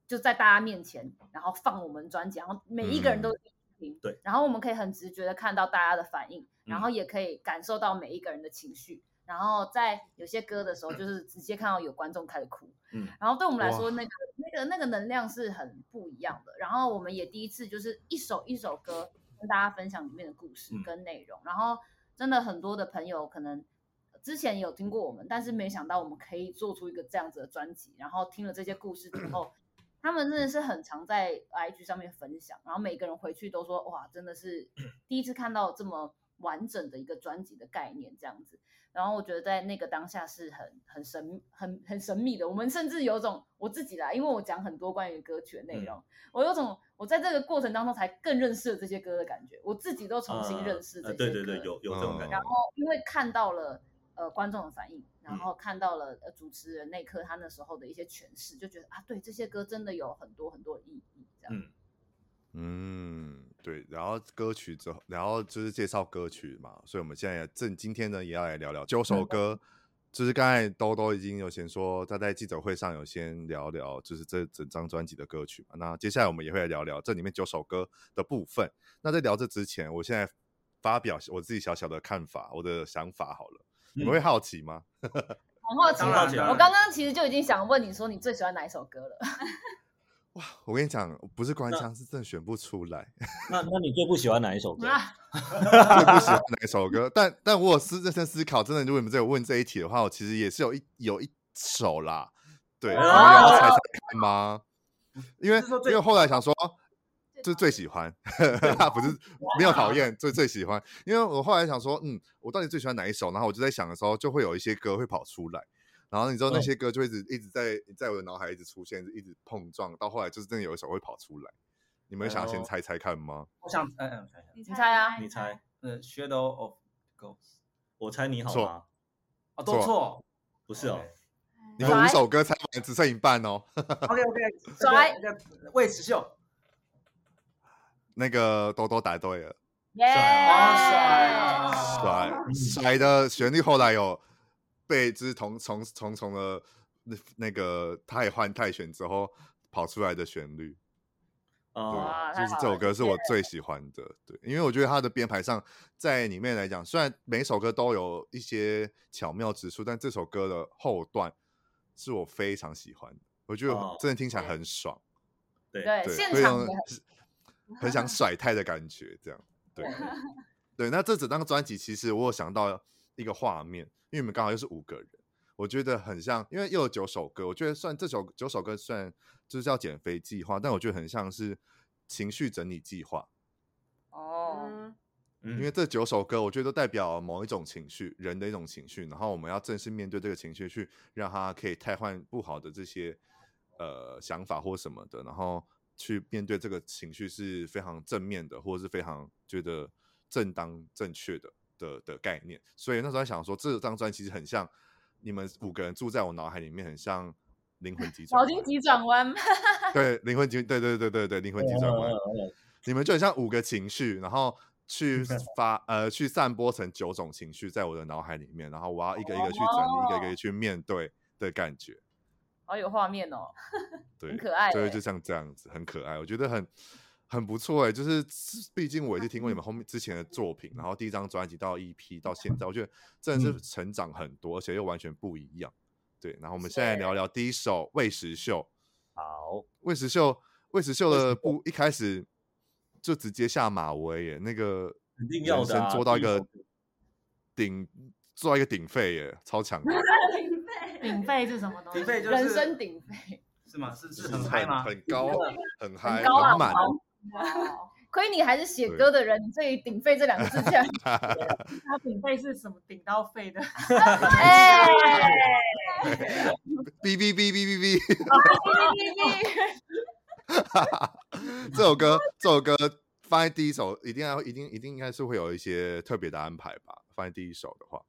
就在大家面前，然后放我们专辑，然后每一个人都听，
对、嗯，
然后我们可以很直觉的看到大家的反应，然后也可以感受到每一个人的情绪，然后在有些歌的时候，就是直接看到有观众开始哭，嗯，然后对我们来说，那个那个那个能量是很不一样的。然后我们也第一次就是一首一首歌跟大家分享里面的故事跟内容，嗯、然后真的很多的朋友可能。之前有听过我们，但是没想到我们可以做出一个这样子的专辑。然后听了这些故事之后，他们真的是很常在 IG 上面分享。然后每个人回去都说：“哇，真的是第一次看到这么完整的一个专辑的概念这样子。”然后我觉得在那个当下是很很神、很很神秘的。我们甚至有种我自己啦，因为我讲很多关于歌曲的内容，嗯、我有种我在这个过程当中才更认识了这些歌的感觉。我自己都重新认识这些歌。
对对对，有有这种感觉。
然后因为看到了。呃，观众的反应，然后看到了呃主持人那刻他那时候的一些诠释，就觉得啊，对这些歌真的有很多很多意义，这样。
嗯嗯，对。然后歌曲之后，然后就是介绍歌曲嘛，所以我们现在正今天呢也要来聊聊九首歌，嗯、就是刚才兜兜已经有先说他在记者会上有先聊聊，就是这整张专辑的歌曲嘛。那接下来我们也会来聊聊这里面九首歌的部分。那在聊这之前，我现在发表我自己小小的看法，我的想法好了。你们会好奇吗？
很好奇，好奇。我刚刚其实就已经想问你说，你最喜欢哪一首歌了？
哇，我跟你讲，不是官腔，是真的选不出来。
那那你最不喜欢哪一首歌？
最不喜欢哪一首歌？但但我有思认真思考，真的，如果你们在问这一题的话，我其实也是有一有一首啦。对，你们要猜猜看吗？因为因为后来想说。就最喜欢，他不是没有讨厌，最最喜欢。因为我后来想说，嗯，我到底最喜欢哪一首？然后我就在想的时候，就会有一些歌会跑出来，然后你知道那些歌就一直一直在在我的脑海一直出现，一直碰撞，到后来就是真的有一首会跑出来。你们想先猜猜看吗？
我想，嗯嗯，
你猜啊，
你猜，
呃，Shadow of Ghosts，
我猜你好吗？
啊，都错，
不是哦，
你们五首歌猜完只剩一半哦。
OK OK，甩，魏时秀。
那个多多答对了，
帅
啊
帅帅的旋律后来有被就是重重重重的那那个太换太选之后跑出来的旋律，
哦，
就是这首歌是我最喜欢的，对，因为我觉得它的编排上在里面来讲，虽然每首歌都有一些巧妙之处，但这首歌的后段是我非常喜欢的，我觉得真的听起来很爽，
对对，现场
很想甩 太的感觉，这样。对。对。那这整张专辑其实我有想到一个画面，因为你们刚好又是五个人，我觉得很像，因为又有九首歌，我觉得算这首九首歌算就是叫减肥计划，但我觉得很像是情绪整理计划。
哦，
因为这九首歌，我觉得都代表某一种情绪，人的一种情绪，然后我们要正式面对这个情绪，去让它可以替换不好的这些呃想法或什么的，然后。去面对这个情绪是非常正面的，或者是非常觉得正当正确的的的概念。所以那时候想说，这张专辑其实很像你们五个人住在我脑海里面，很像灵魂急转弯。
脑筋急转弯。
对，灵魂急，对对对对对，灵魂急转弯。你们就很像五个情绪，然后去 发呃去散播成九种情绪在我的脑海里面，然后我要一个一个去整理，一个一个去面对的感觉。
好有画面哦，
对，
很可爱，
所以就像这样子，很可爱，我觉得很很不错哎，就是毕竟我也是听过你们后面之前的作品，然后第一张专辑到 EP 到现在，我觉得真的是成长很多，而且又完全不一样。对，然后我们现在聊聊第一首《喂食秀》。
好，《
喂食秀》《喂食秀》的不一开始就直接下马威耶，那个人生做到一个顶，做到一个顶废耶，超强的。
顶肺是什么东西？
顶肺就是
人生顶肺，
是吗？是是很嗨吗？
很高，很嗨，很满。
亏你还是写歌的人，你对于顶肺这两个字这样。
他顶肺是什么？顶到肺的。
哎！
哔哔哔哔哔哔。这首歌，这首歌放在第一首，一定要，一定，一定应该是会有一些特别的安排吧？放在第一首的话。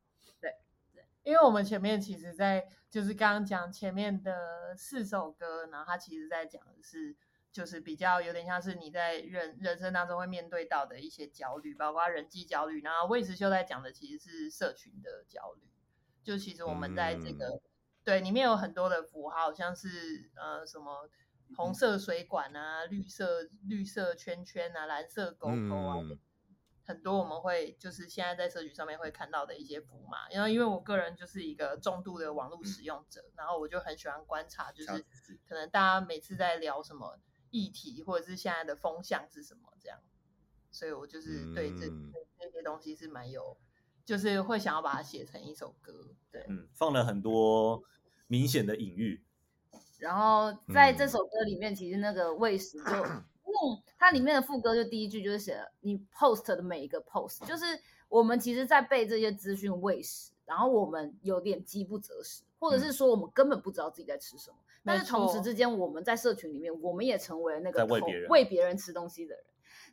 因为我们前面其实，在就是刚刚讲前面的四首歌，然后他其实在讲的是，就是比较有点像是你在人人生当中会面对到的一些焦虑，包括人际焦虑。然后魏时秀在讲的其实是社群的焦虑，就其实我们在这个、嗯、对里面有很多的符号，像是呃什么红色水管啊，绿色绿色圈圈啊，蓝色勾勾啊。嗯。很多我们会就是现在在社群上面会看到的一些符码，然后因为我个人就是一个重度的网络使用者，嗯、然后我就很喜欢观察，就是可能大家每次在聊什么议题，或者是现在的风向是什么这样，所以我就是对这、嗯、这些东西是蛮有，就是会想要把它写成一首歌，对，
嗯，放了很多明显的隐喻，
然后在这首歌里面，其实那个喂食就。嗯，它里面的副歌就第一句就是写了你 post 的每一个 post，就是我们其实在被这些资讯喂食，然后我们有点饥不择食，或者是说我们根本不知道自己在吃什么。嗯、但是同时之间，我们在社群里面，我们也成为那个喂别人喂别人吃东西的人。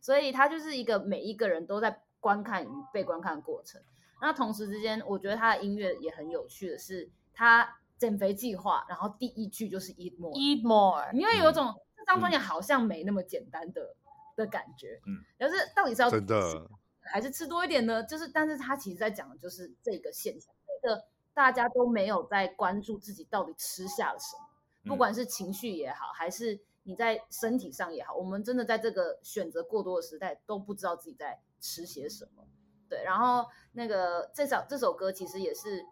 所以它就是一个每一个人都在观看与被观看的过程。那同时之间，我觉得他的音乐也很有趣的是，他减肥计划，然后第一句就是 eat more，eat
more，
因为有种。这张专辑好像没那么简单的、嗯、的感觉，嗯，但是到底是要吃，还是吃多一点呢？就是，但是他其实在讲的就是这个现象，这个大家都没有在关注自己到底吃下了什么，嗯、不管是情绪也好，还是你在身体上也好，我们真的在这个选择过多的时代都不知道自己在吃些什么。对，然后那个这首这首歌其实也是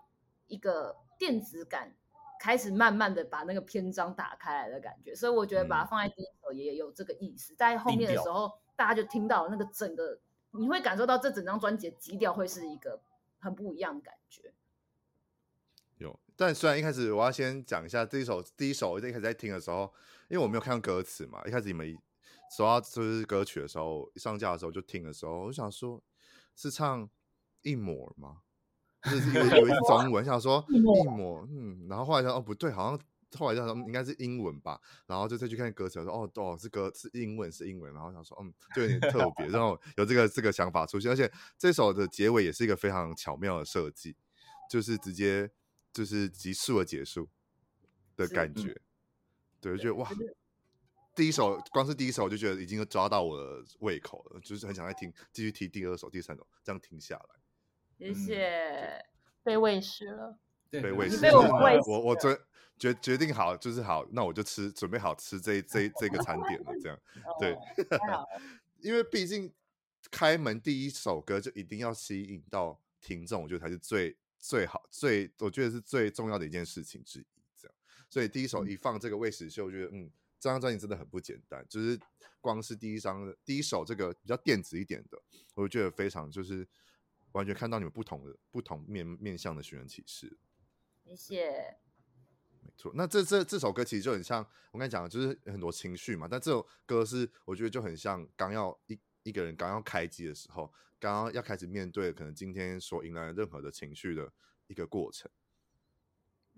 一个电子感。开始慢慢的把那个篇章打开来的感觉，所以我觉得把它放在第一首也有这个意思。嗯、在后面的时候，大家就听到那个整个，你会感受到这整张专辑的基调会是一个很不一样的感觉。
有，但虽然一开始我要先讲一下这一首第一首，我一开始在听的时候，因为我没有看歌词嘛，一开始你们说到就是歌曲的时候，一上架的时候就听的时候，我就想说，是唱一抹吗？就是 有有一些中文，想说一抹，嗯，然后后来想哦不对，好像后来想说应该是英文吧，然后就再去看歌词，说哦哦是歌是英文是英文，然后想说嗯就有点特别，然后有这个这个想法出现，而且这首的结尾也是一个非常巧妙的设计，就是直接就是急速的结束的感觉，嗯、对，就觉得哇，第一首光是第一首我就觉得已经抓到我的胃口了，就是很想再听继续听第二首、第三首，这样停下来。
谢谢，
被喂食了，
被喂食，
被我喂
我我决决决定好就是好，那我就吃，准备好吃这这这个餐点了，这样。对，因为毕竟开门第一首歌就一定要吸引到听众，我觉得才是最最好最，我觉得是最重要的一件事情之一，这样，所以第一首一放这个喂食秀，我觉得嗯，这张专辑真的很不简单，就是光是第一张第一首这个比较电子一点的，我觉得非常就是。完全看到你们不同的不同面面向的寻人启事，
谢谢。
没错，那这这这首歌其实就很像我刚才讲的，就是很多情绪嘛。但这首歌是我觉得就很像刚要一一个人刚要开机的时候，刚刚要开始面对可能今天所迎来的任何的情绪的一个过程。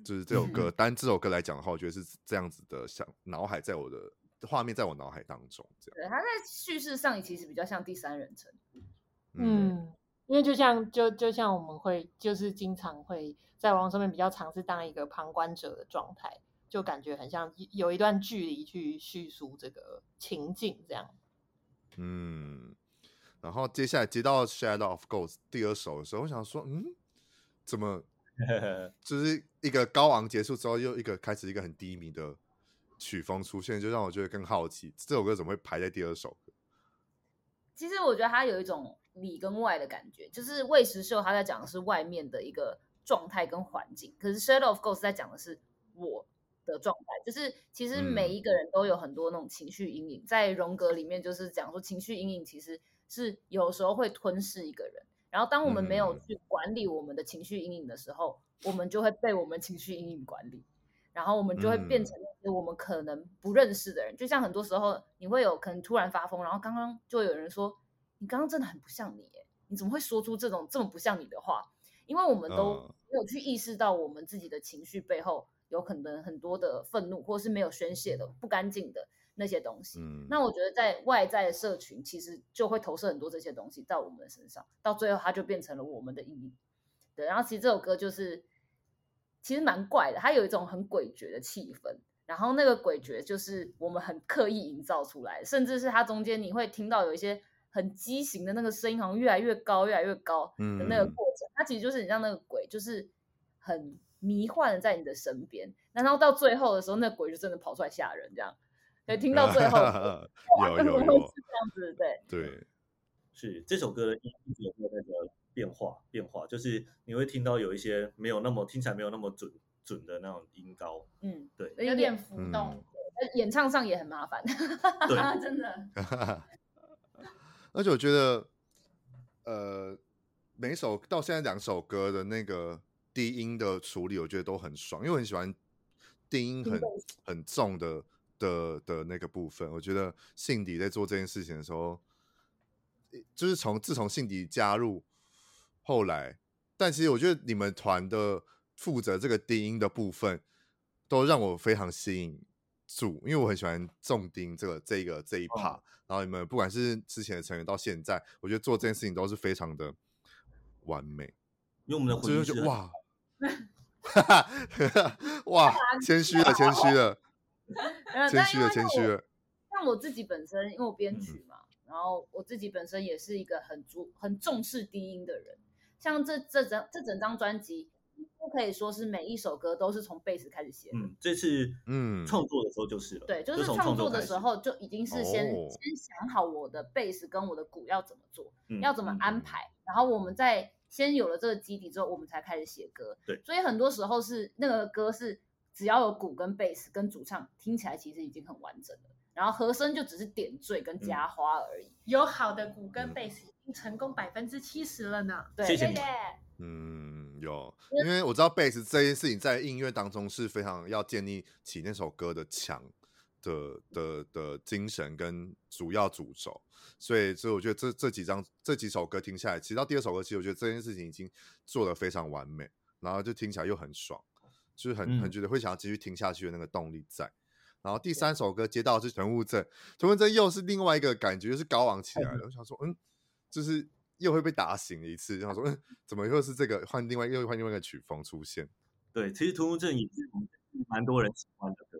就是这首歌，单这首歌来讲的话，我觉得是这样子的，想脑海在我的画面在我脑海当中这样。
对，它在叙事上其实比较像第三人称。
嗯。嗯因为就像就就像我们会就是经常会在网上面比较尝试当一个旁观者的状态，就感觉很像有一段距离去叙述这个情境这样。
嗯，然后接下来接到《Shadow of Ghosts》第二首的时候，我想说，嗯，怎么 就是一个高昂结束之后，又一个开始一个很低迷的曲风出现，就让我觉得更好奇，这首歌怎么会排在第二首？
其实我觉得它有一种。里跟外的感觉，就是魏时秀他在讲的是外面的一个状态跟环境，可是 Shadow of Ghosts 在讲的是我的状态，就是其实每一个人都有很多那种情绪阴影，在荣格里面就是讲说情绪阴影其实是有时候会吞噬一个人，然后当我们没有去管理我们的情绪阴影的时候，我们就会被我们情绪阴影管理，然后我们就会变成一些我们可能不认识的人，就像很多时候你会有可能突然发疯，然后刚刚就有人说。你刚刚真的很不像你耶，你怎么会说出这种这么不像你的话？因为我们都没有去意识到我们自己的情绪背后有可能很多的愤怒，或是没有宣泄的不干净的那些东西。嗯，那我觉得在外在的社群，其实就会投射很多这些东西到我们的身上，到最后它就变成了我们的阴影。对，然后其实这首歌就是其实蛮怪的，它有一种很诡谲的气氛，然后那个诡谲就是我们很刻意营造出来，甚至是它中间你会听到有一些。很畸形的那个声音，好像越来越高，越来越高的那个过程，嗯、它其实就是你像那个鬼，就是很迷幻的在你的身边。然后到最后的时候，那鬼就真的跑出来吓人，这样。对，听到最后
有有 有，
这样子，对
对，
是这首歌的音有没有那个变化？变化就是你会听到有一些没有那么听起来没有那么准准的那种音高，
嗯，
对，
有点浮动，
演唱上也很麻烦，
对，
真的。
而且我觉得，呃，每首到现在两首歌的那个低音的处理，我觉得都很爽，因为我很喜欢低音很很重的的的那个部分。我觉得信迪在做这件事情的时候，就是从自从信迪加入后来，但其实我觉得你们团的负责这个低音的部分，都让我非常吸引住，因为我很喜欢重低音这个这个这一。哦然后你们不管是之前的成员到现在，我觉得做这件事情都是非常的完美。
因为我们的回忆是
哇，哇，谦虚了，谦虚了，谦虚了，谦虚了。
像我自己本身，因为我编曲嘛，嗯、然后我自己本身也是一个很重很重视低音的人。像这这整这整张专辑。不可以说是每一首歌都是从贝斯开始写的。
嗯，这次嗯创作的时候就是了。
对，就是创作的时候就已经是先先想好我的贝斯跟我的鼓要怎么做，嗯、要怎么安排，然后我们再先有了这个基底之后，我们才开始写歌。
对，
所以很多时候是那个歌是只要有鼓跟贝斯跟主唱，听起来其实已经很完整了，然后和声就只是点缀跟加花而已。
有好的鼓跟贝斯，已经成功百分之七十了呢。
对，谢谢。
嗯，有，因为我知道贝斯这件事情在音乐当中是非常要建立起那首歌的强的的的精神跟主要主轴，所以所以我觉得这这几张这几首歌听下来，其实到第二首歌，其实我觉得这件事情已经做得非常完美，然后就听起来又很爽，就是很很觉得会想要继续听下去的那个动力在。然后第三首歌接到的是囤物症，囤物症又是另外一个感觉，就是高昂起来了。我想说，嗯，就是。又会被打醒一次，然后说，嗯，怎么又是这个换另外又换另外一个曲风出现？
对，其实《囤物镇》也是蛮多人喜欢的歌。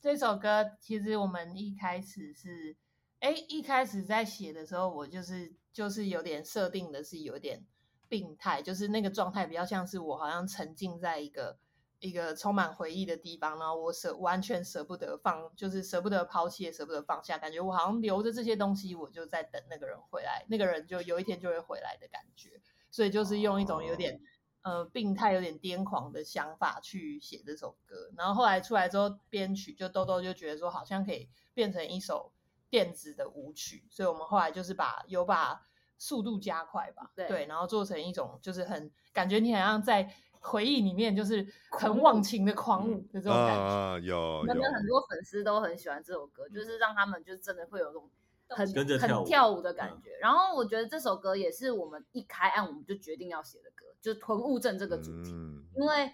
这首歌其实我们一开始是，哎，一开始在写的时候，我就是就是有点设定的是有点病态，就是那个状态比较像是我好像沉浸在一个。一个充满回忆的地方，然后我舍完全舍不得放，就是舍不得抛弃，也舍不得放下，感觉我好像留着这些东西，我就在等那个人回来，那个人就有一天就会回来的感觉，所以就是用一种有点、呃病态、有点癫狂的想法去写这首歌，然后后来出来之后编曲，就豆豆就觉得说好像可以变成一首电子的舞曲，所以我们后来就是把有把速度加快吧，对，对，然后做成一种就是很感觉你好像在。回忆里面就是很忘情的狂舞的这种感觉，
啊、有，
可能很多粉丝都很喜欢这首歌，就是让他们就真的会有种很
跟着跳
很跳舞的感觉。嗯、然后我觉得这首歌也是我们一开案我们就决定要写的歌，就是囤物症这个主题，嗯、因为。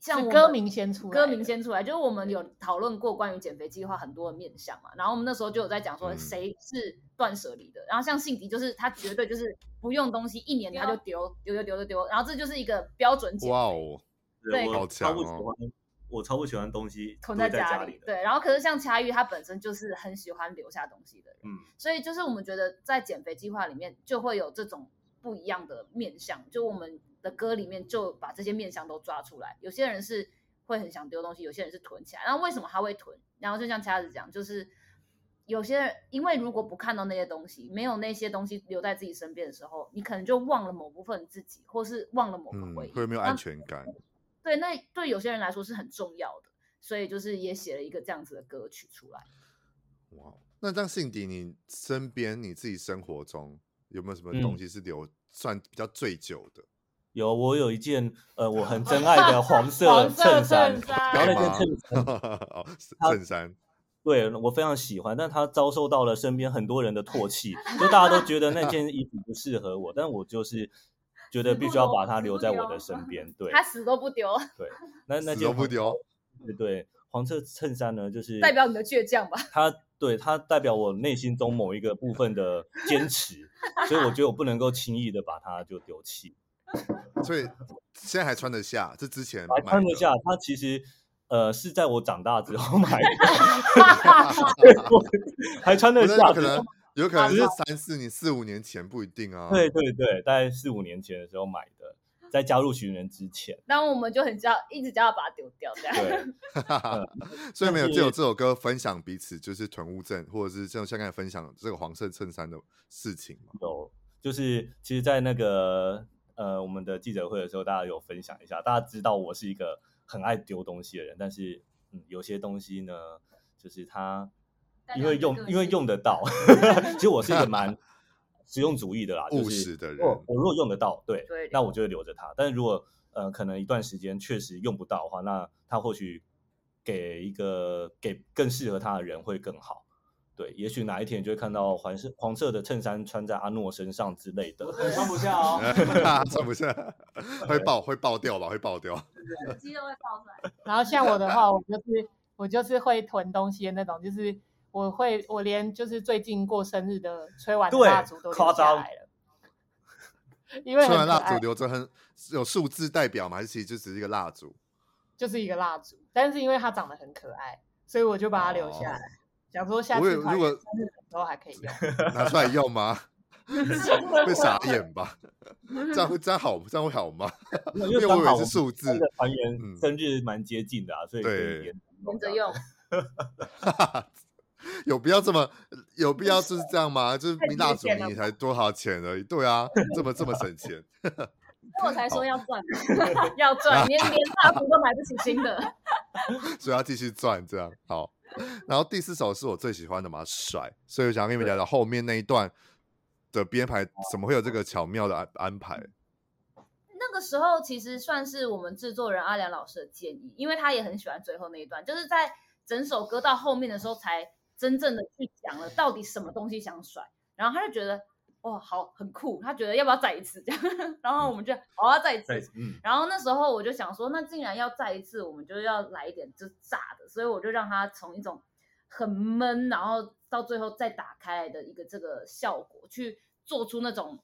像
歌名先出来，
歌名先出来，就是我们有讨论过关于减肥计划很多的面向嘛，然后我们那时候就有在讲说谁是断舍离的，嗯、然后像信迪就是他绝对就是不用东西一年他就丢丢丢丢丢丢，然后这就是一个标准减肥。哇哦，
对，
我超不喜欢，我超不喜欢东西
囤在家里。对，然后可是像恰玉他本身就是很喜欢留下东西的人，嗯，所以就是我们觉得在减肥计划里面就会有这种不一样的面相，就我们。的歌里面就把这些面相都抓出来。有些人是会很想丢东西，有些人是囤起来。然后为什么他会囤？然后就像掐子讲，就是有些人因为如果不看到那些东西，没有那些东西留在自己身边的时候，你可能就忘了某部分自己，或是忘了某个回忆，
嗯、会没有安全感。
对，那对有些人来说是很重要的，所以就是也写了一个这样子的歌曲出来。
哇，那这样信迪，你身边你自己生活中有没有什么东西是留、嗯、算比较最久的？
有，我有一件呃，我很 珍爱的黄色衬衫，然后那件衬衫，
衬衫，
对，我非常喜欢，但它遭受到了身边很多人的唾弃，就大家都觉得那件衣服不适合我，但我就是觉得必须要把它留在我的身 边，对，
他死都不丢，
对，那那件不丢，对对，黄色衬衫呢，就是
代表你的倔强吧，
它对它代表我内心中某一个部分的坚持，所以我觉得我不能够轻易的把它就丢弃。
所以现在还穿得下，这之前
还穿得下。它其实呃是在我长大之后买的，还穿得下。
可能有可能是三四年、四五年前不一定啊。
对对对，大概四五年前的时候买的。在加入寻人之前，
然后我们就很叫一直叫他把它丢掉，这样。
对 所以没有只有这首歌分享彼此就是囤物症，或者是像像刚才分享这个黄色衬衫的事情嘛。
有，就是其实，在那个呃我们的记者会的时候，大家有分享一下，大家知道我是一个很爱丢东西的人，但是嗯，有些东西呢，就是他因为用因为用得到，其实我是一个蛮。实用主义的啦，
务实的人。
我我如果用得到，对，对那我就会留着它。但是如果呃可能一段时间确实用不到的话，那它或许给一个给更适合他的人会更好。对，也许哪一天你就会看到黄色黄色的衬衫穿在阿诺身上之类的，
穿不下哦，
穿不下，会爆会爆掉吧？会爆掉，
肌肉会爆出来。
然后像我的话，我就是我就是会囤东西的那种，就是。我会，我连就是最近过生日的吹完的蜡烛都留下来了，因为
吹完蜡烛留着很有数字代表嘛，还是其实就只是一个蜡烛？
就是一个蜡烛，但是因为它长得很可爱，所以我就把它留下来，想说下次如果生日的时候还可以用，
拿出来用吗？会傻眼吧？这样会这样好这样会好吗？因为我以为是数字，
团员生日蛮接近的啊，所以可以连
连着用。
有必要这么有必要就是这样吗？就是明蜡烛你才多少钱而已，对啊，这么这么省钱。
那我才说要赚，要赚，连连蜡烛都买不起新的，
所以要继续赚，这样好。然后第四首是我最喜欢的嘛，甩，所以我想跟你们聊聊后面那一段的编排，怎么会有这个巧妙的安安排？
那个时候其实算是我们制作人阿良老师的建议，因为他也很喜欢最后那一段，就是在整首歌到后面的时候才。真正的去讲了到底什么东西想甩，然后他就觉得哇好很酷，他觉得要不要再一次这样，然后我们就好啊再一次，嗯，然后那时候我就想说，那既然要再一次，我们就要来一点就炸的，所以我就让他从一种很闷，然后到最后再打开来的一个这个效果，去做出那种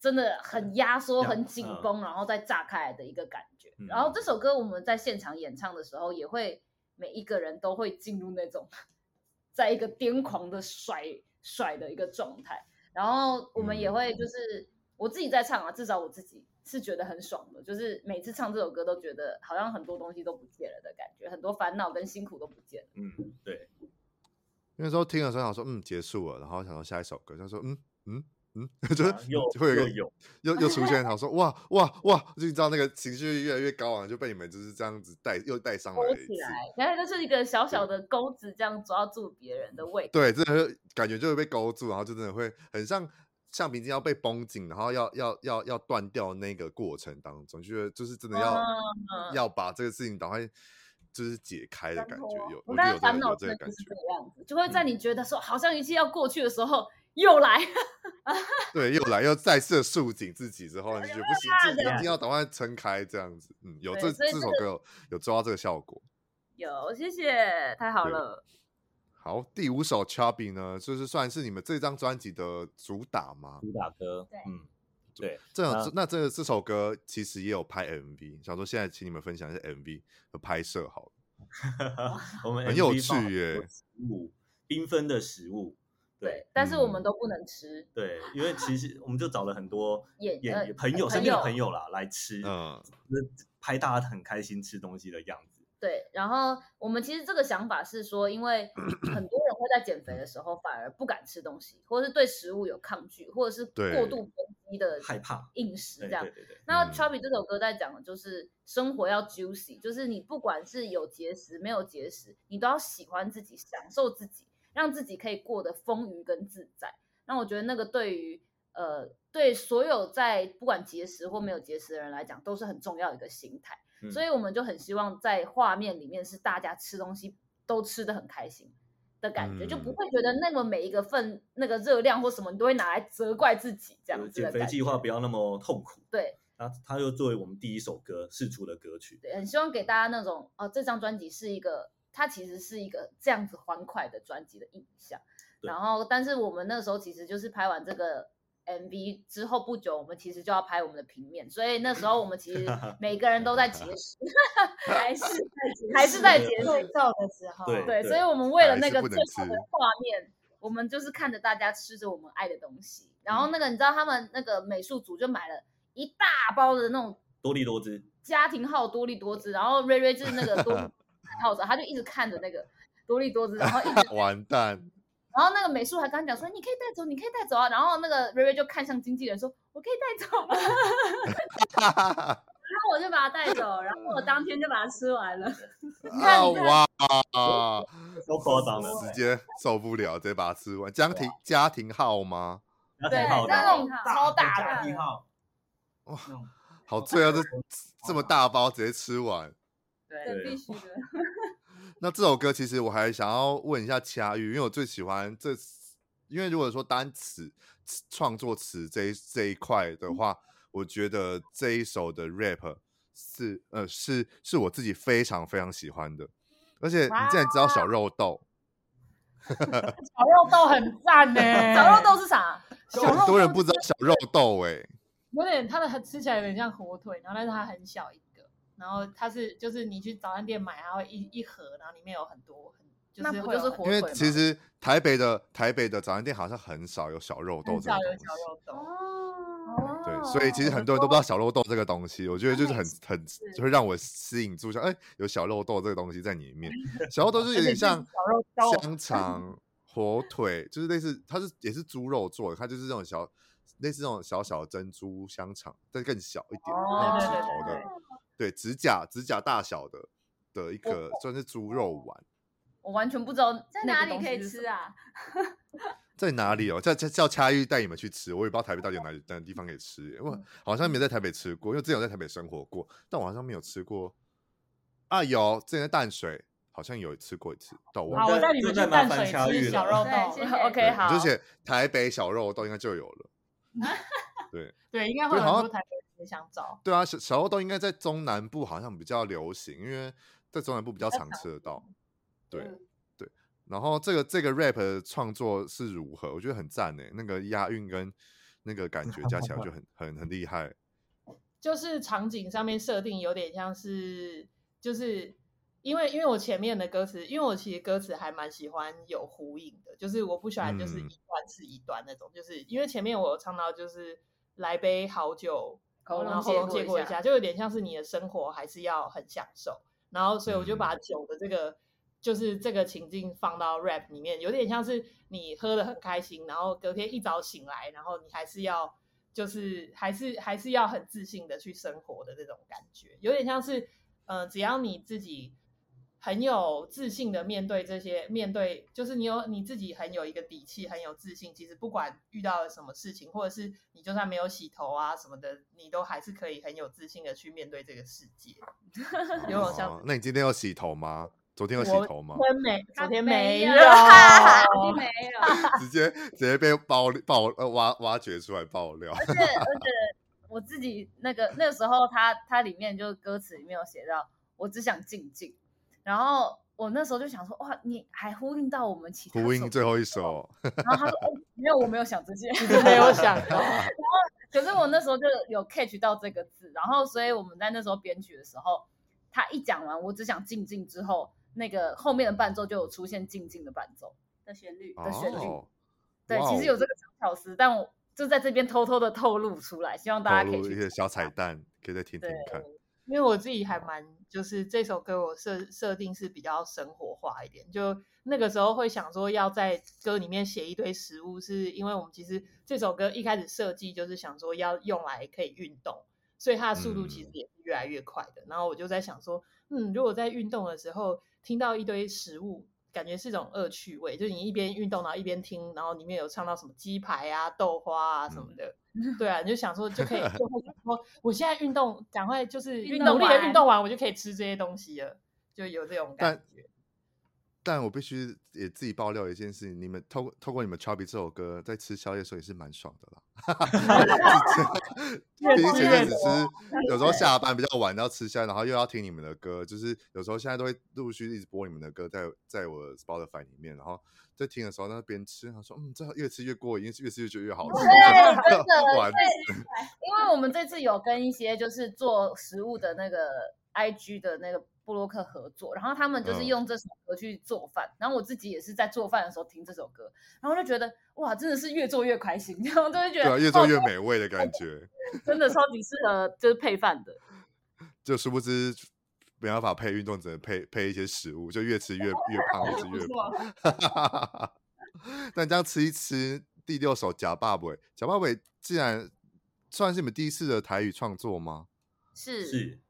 真的很压缩、很紧绷，然后再炸开来的一个感觉。然后这。首歌我们在现场演唱的时候，也会每一个人都会进入那种。在一个癫狂的甩甩的一个状态，然后我们也会就是、嗯、我自己在唱啊，至少我自己是觉得很爽的，就是每次唱这首歌都觉得好像很多东西都不见了的感觉，很多烦恼跟辛苦都不见了。
嗯，对。
那时候听的时候想说，嗯，结束了，然后想说下一首歌，他说，嗯嗯。嗯，就是会有一个
有
又又出现，他说哇哇哇，就你知道那个情绪越来越高啊，就被你们就是这样子带又带上来了起来，
然后就是一个小小的钩子，这样抓住别人的胃。
对，真的感觉就会被勾住，然后就真的会很像橡皮筋要被绷紧，然后要要要要断掉那个过程当中，觉得就是真的要、嗯、要把这个事情赶快就是解开的感觉。有，我觉得有这个感觉，
就会在你觉得说好像一切要过去的时候。又来，
对，又来，又再次束紧自己之后，你就觉得不行，一定要赶快撑开，这样子，嗯，有这这首歌有有做到这个效果，
有，谢谢，太好了。
好，第五首《Chubby》呢，就是算是你们这张专辑的主打吗？
主打歌，嗯，对。
这首那这个这首歌其实也有拍 MV，想说现在请你们分享一下 MV 的拍摄，好了。
我们
很有趣耶，
食物，缤纷的食物。对，
但是我们都不能吃。
对，因为其实我们就找了很多 演演朋友、身边的朋友啦来吃，嗯，拍大家很开心吃东西的样子。
对，然后我们其实这个想法是说，因为 很多人会在减肥的时候反而不敢吃东西，或者是对食物有抗拒，或者是过度攻击的害怕饮食这样。对对对。那 Chubby 这首歌在讲的就是生活要 juicy，就是你不管是有节食没有节食，你都要喜欢自己，享受自己。让自己可以过得丰腴跟自在，那我觉得那个对于呃对所有在不管节食或没有节食的人来讲都是很重要的一个心态，嗯、所以我们就很希望在画面里面是大家吃东西都吃的很开心的感觉，嗯、就不会觉得那么每一个份那个热量或什么你都会拿来责怪自己这样子。
减肥计划不要那么痛苦。
对，
那它又作为我们第一首歌试出的歌曲，
对，很希望给大家那种哦、呃，这张专辑是一个。它其实是一个这样子欢快的专辑的印象，然后，但是我们那时候其实就是拍完这个 MV 之后不久，我们其实就要拍我们的平面，所以那时候我们其实 每个人都 在节食，还是在还是在节食照的时候，对，对，所以我们为了那个最好的画面，我们就是看着大家吃着我们爱的东西，然后那个你知道他们那个美术组就买了一大包的那种。
多利多汁，
家庭号多利多汁，然后瑞瑞就是那个多号者，他就一直看着那个多利多姿，然后一直
完蛋，
然后那个美术还刚讲说你可以带走，你可以带走啊，然后那个瑞瑞就看向经纪人说，我可以带走吗？
然后我就把它带走，然后我当天就把它吃完了。
你看，你看哇，
都夸张了，
直接受不了，直接把它吃完。家庭家庭号吗？
对，那种超大的
家庭号。
哇，好醉啊！这这么大包直接吃完。
对，必须的。
那这首歌其实我还想要问一下恰玉，因为我最喜欢这，因为如果说单词创作词这一这一块的话。我觉得这一首的 rap 是呃是是我自己非常非常喜欢的，而且你竟然知道小肉豆，
小肉豆很赞呢。
小肉豆是啥？
很多人不知道小肉豆哎、欸，
有点它的吃起来有点像火腿，然后但是它很小一个，然后它是就是你去早餐店买，它会一一盒，然后里面有很多很就是
那不就是火腿？
因为其实台北的台北的早餐店好像很少有小肉豆这种东西，
很少有小肉豆。
对，所以其实很多人都不知道小肉豆这个东西，我觉得就是很很就会让我吸引住，像哎有小肉豆这个东西在里面，小肉豆就有点像香肠、火腿，就是类似它是也是猪肉做的，它就是这种小类似这种小小的珍珠香肠，但更小一点，那种指头的，对，指甲指甲大小的的一个算是猪肉丸，
我完全不知道
在哪里可以吃啊。
在哪里哦？叫叫叫恰玉带你们去吃，我也不知道台北到底有哪里哪个地方可以吃，因为好像没在台北吃过，因为之前有在台北生活过，但我好像没有吃过。啊，有之前在淡水好像有吃过一次。好，
我带你们去淡水吃小肉豆。OK，好。
就写台北小肉豆应该就有了。对
对，应该会很多台北人想找。
对啊，小小肉豆应该在中南部好像比较流行，因为在中南部比较常吃得到。对。然后这个这个 rap 的创作是如何？我觉得很赞诶，那个押韵跟那个感觉加起来就很 很很厉害。
就是场景上面设定有点像是，就是因为因为我前面的歌词，因为我其实歌词还蛮喜欢有呼应的，就是我不喜欢就是一段是一段那种，嗯、就是因为前面我有唱到就是来杯好酒，然后喉咙借过一下，就有点像是你的生活还是要很享受，然后所以我就把酒的这个。嗯就是这个情境放到 rap 里面，有点像是你喝的很开心，然后隔天一早醒来，然后你还是要，就是还是还是要很自信的去生活的这种感觉，有点像是，呃，只要你自己很有自信的面对这些，面对就是你有你自己很有一个底气，很有自信，其实不管遇到了什么事情，或者是你就算没有洗头啊什么的，你都还是可以很有自信的去面对这个世界。有种像、
哦，那你今天有洗头吗？昨天有洗头吗？
昨天没，昨天没有，
没有，
直接直接被爆爆呃挖挖掘出来爆料。
而且而且我自己那个那个时候他，他他里面就歌词里面有写到，我只想静静。然后我那时候就想说，哇，你还呼应到我们其他
呼应最后一首。
然后他说，哦，没有，我没有想这些，
没有想到。
然后可是我那时候就有 catch 到这个字，然后所以我们在那时候编曲的时候，他一讲完，我只想静静之后。那个后面的伴奏就有出现静静的伴奏
的旋律
的旋律，
哦、
对，其实有这个小巧思，但我就在这边偷偷的透露出来，希望大家可以
一些小彩蛋，可以再听听看。
因为我自己还蛮，就是这首歌我设设定是比较生活化一点，就那个时候会想说要在歌里面写一堆食物，是因为我们其实这首歌一开始设计就是想说要用来可以运动，所以它的速度其实也是越来越快的。嗯、然后我就在想说，嗯，如果在运动的时候。听到一堆食物，感觉是一种恶趣味。就是你一边运动，然后一边听，然后里面有唱到什么鸡排啊、豆花啊什么的，嗯、对啊，你就想说就可以，就会想说，我现在运动，赶快就是努力的运动完，我就可以吃这些东西了，就有这种感觉。
但我必须也自己爆料一件事，你们透透过你们 Chubby 这首歌，在吃宵夜的时候也是蛮爽的啦。毕竟前阵子吃，有时候下班比较晚要吃宵夜，然后又要听你们的歌，就是有时候现在都会陆续一直播你们的歌在在我的 Spotify 里面，然后在听的时候，那边吃，他说嗯，这越吃越过瘾，越吃越觉得越好吃。
对，真的，因为我们这次有跟一些就是做食物的那个 IG 的那个。布洛克合作，然后他们就是用这首歌去做饭，嗯、然后我自己也是在做饭的时候听这首歌，然后就觉得哇，真的是越做越开心，然后就会觉得、
啊、越做越美味的感觉，
真的超级适合就是配饭的。
就殊不知没办法配运动，只能配配一些食物，就越吃越越胖，越吃越 胖。但这样吃一吃，第六首假爸爸，假爸爸既然算是你们第一次的台语创作吗？
是
是，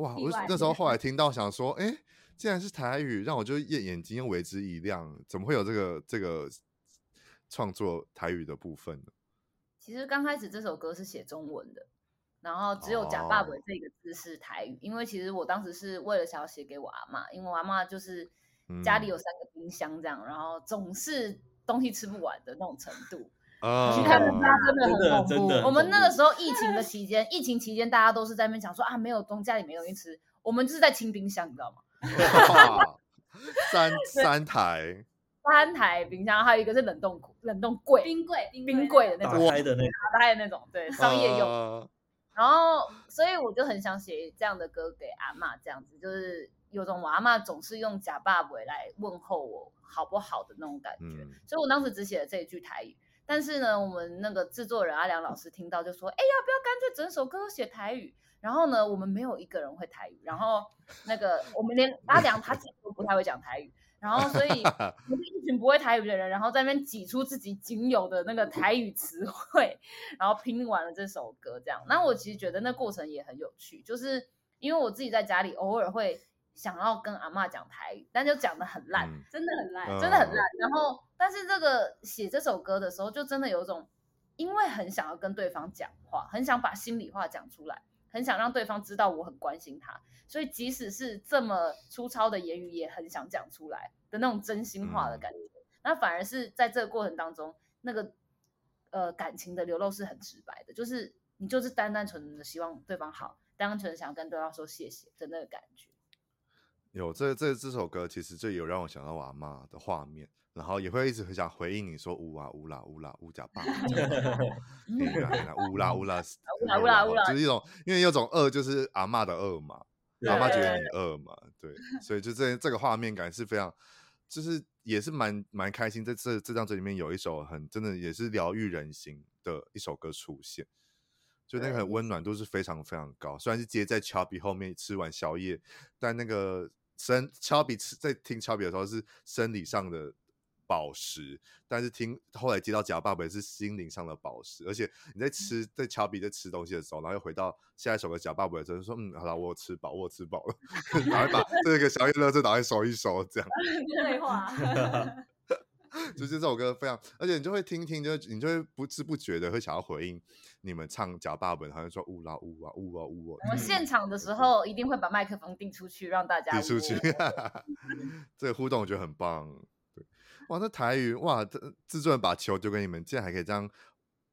哇！我那时候后来听到，想说，哎、欸，既然是台语，让我就眼眼睛为之一亮，怎么会有这个这个创作台语的部分呢？
其实刚开始这首歌是写中文的，然后只有“假爸爸”这个字是台语，哦，因为其实我当时是为了想要写给我阿嬷，因为我阿嬷就是家里有三个冰箱这样，嗯、然后总是东西吃不完的那种程度。
啊、
其实他们家真的很恐怖。
哦、
我们那个时候疫情的期间，疫情期间大家都是在那边讲说啊，没有东家里没有东西吃，我们就是在清冰箱，你知道吗？
三 三台，
三台冰箱，还有一个是冷冻冷冻柜，
冰柜
冰柜的那种，
打开的那种，
打开的那种，对，商业用。
啊、
然后，所以我就很想写这样的歌给阿嬷，这样子就是有种我阿妈总是用假爸爸来问候我好不好的那种感觉，嗯、所以我当时只写了这一句台语。但是呢，我们那个制作人阿良老师听到就说：“哎，要不要干脆整首歌都写台语？”然后呢，我们没有一个人会台语，然后那个我们连阿良他自己都不太会讲台语，然后所以 我们一群不会台语的人，然后在那边挤出自己仅有的那个台语词汇，然后拼完了这首歌。这样，那我其实觉得那过程也很有趣，就是因为我自己在家里偶尔会。想要跟阿嬷讲台语，但就讲的很烂，
嗯、
真的很烂，真的很烂。然后，但是这个写这首歌的时候，就真的有种，因为很想要跟对方讲话，很想把心里话讲出来，很想让对方知道我很关心他，所以即使是这么粗糙的言语，也很想讲出来的那种真心话的感觉。嗯、那反而是在这个过程当中，那个呃感情的流露是很直白的，就是你就是单单纯纯的希望对方好，单单纯纯想要跟对方说谢谢的那个感觉。
有这这这首歌，其实就有让我想到我阿嬷的画面，然后也会一直很想回应你说乌啊乌啦乌啦乌假爸，乌啦乌啦乌啦乌啦，就是一种因为有种饿，就是阿嬷的饿嘛，阿嬷觉得你饿嘛，对，所以就这这个画面感是非常，就是也是蛮蛮开心，在这这张专辑里面有一首很真的也是疗愈人心的一首歌出现。就那个很温暖度是非常非常高，虽然是接在乔比后面吃完宵夜，但那个生乔比吃在听乔比的时候是生理上的饱食，但是听后来接到假爸爸也是心灵上的饱食，而且你在吃在乔比在吃东西的时候，然后又回到下一首的假爸爸的时候说嗯好了我吃饱我吃饱了，然后把这个宵夜乐就拿来收一收这样。
废话。
就是这首歌非常，而且你就会听听，就你就会不知不觉的会想要回应你们唱假爸本，好像说呜啦呜啊呜啊呜啊。
我们现场的时候一定会把麦克风递出去，让大家递
出去。这个互动我觉得很棒。对，哇，那台语哇，这制作人把球丢给你们，竟然还可以这样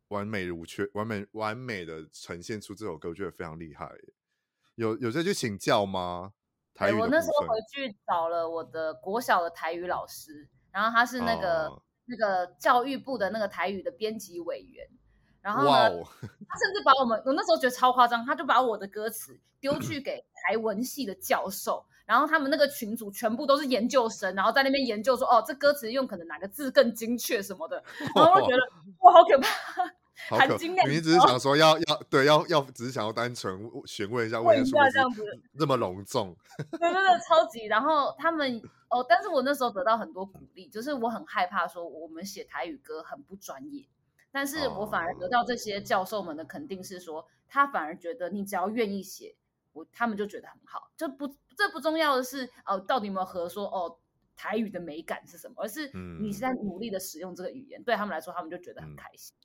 完美无缺、完美完美的呈现出这首歌，我觉得非常厉害。有有这去请教吗？台语，
我那时候回去找了我的国小的台语老师。然后他是那个、oh. 那个教育部的那个台语的编辑委员，然后呢，wow. 他甚至把我们，我那时候觉得超夸张，他就把我的歌词丢 去给台文系的教授，然后他们那个群组全部都是研究生，然后在那边研究说，哦，这歌词用可能哪个字更精确什么的，然后我觉得哇，好可怕。
好可，你只是想说要要对要要，只是想要单纯询问一下，问一下这样子这么隆重，
对 对对，超级。然后他们哦，但是我那时候得到很多鼓励，就是我很害怕说我们写台语歌很不专业，但是我反而得到这些教授们的肯定，是说他反而觉得你只要愿意写，我他们就觉得很好，就不这不重要的是哦，到底有没有合说哦台语的美感是什么，而是你是在努力的使用这个语言，对他们来说，他们就觉得很开心。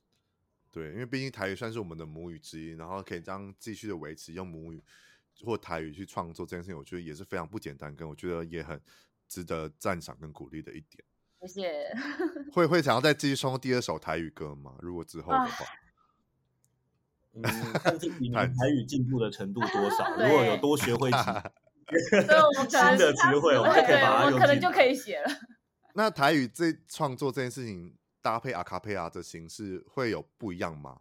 对，因为毕竟台语算是我们的母语之一，然后可以这样继续的维持用母语或台语去创作这件事情，我觉得也是非常不简单，跟我觉得也很值得赞赏跟鼓励的一点。
谢谢。
会会想要再继续创作第二首台语歌吗？如果之后的话，
嗯，看自己台语进步的程度多少，如果有多学会几
新的词汇，我们就可以把它用，我可能就可以写了。
那台语这创作这件事情。搭配阿卡贝拉的形式会有不一样吗？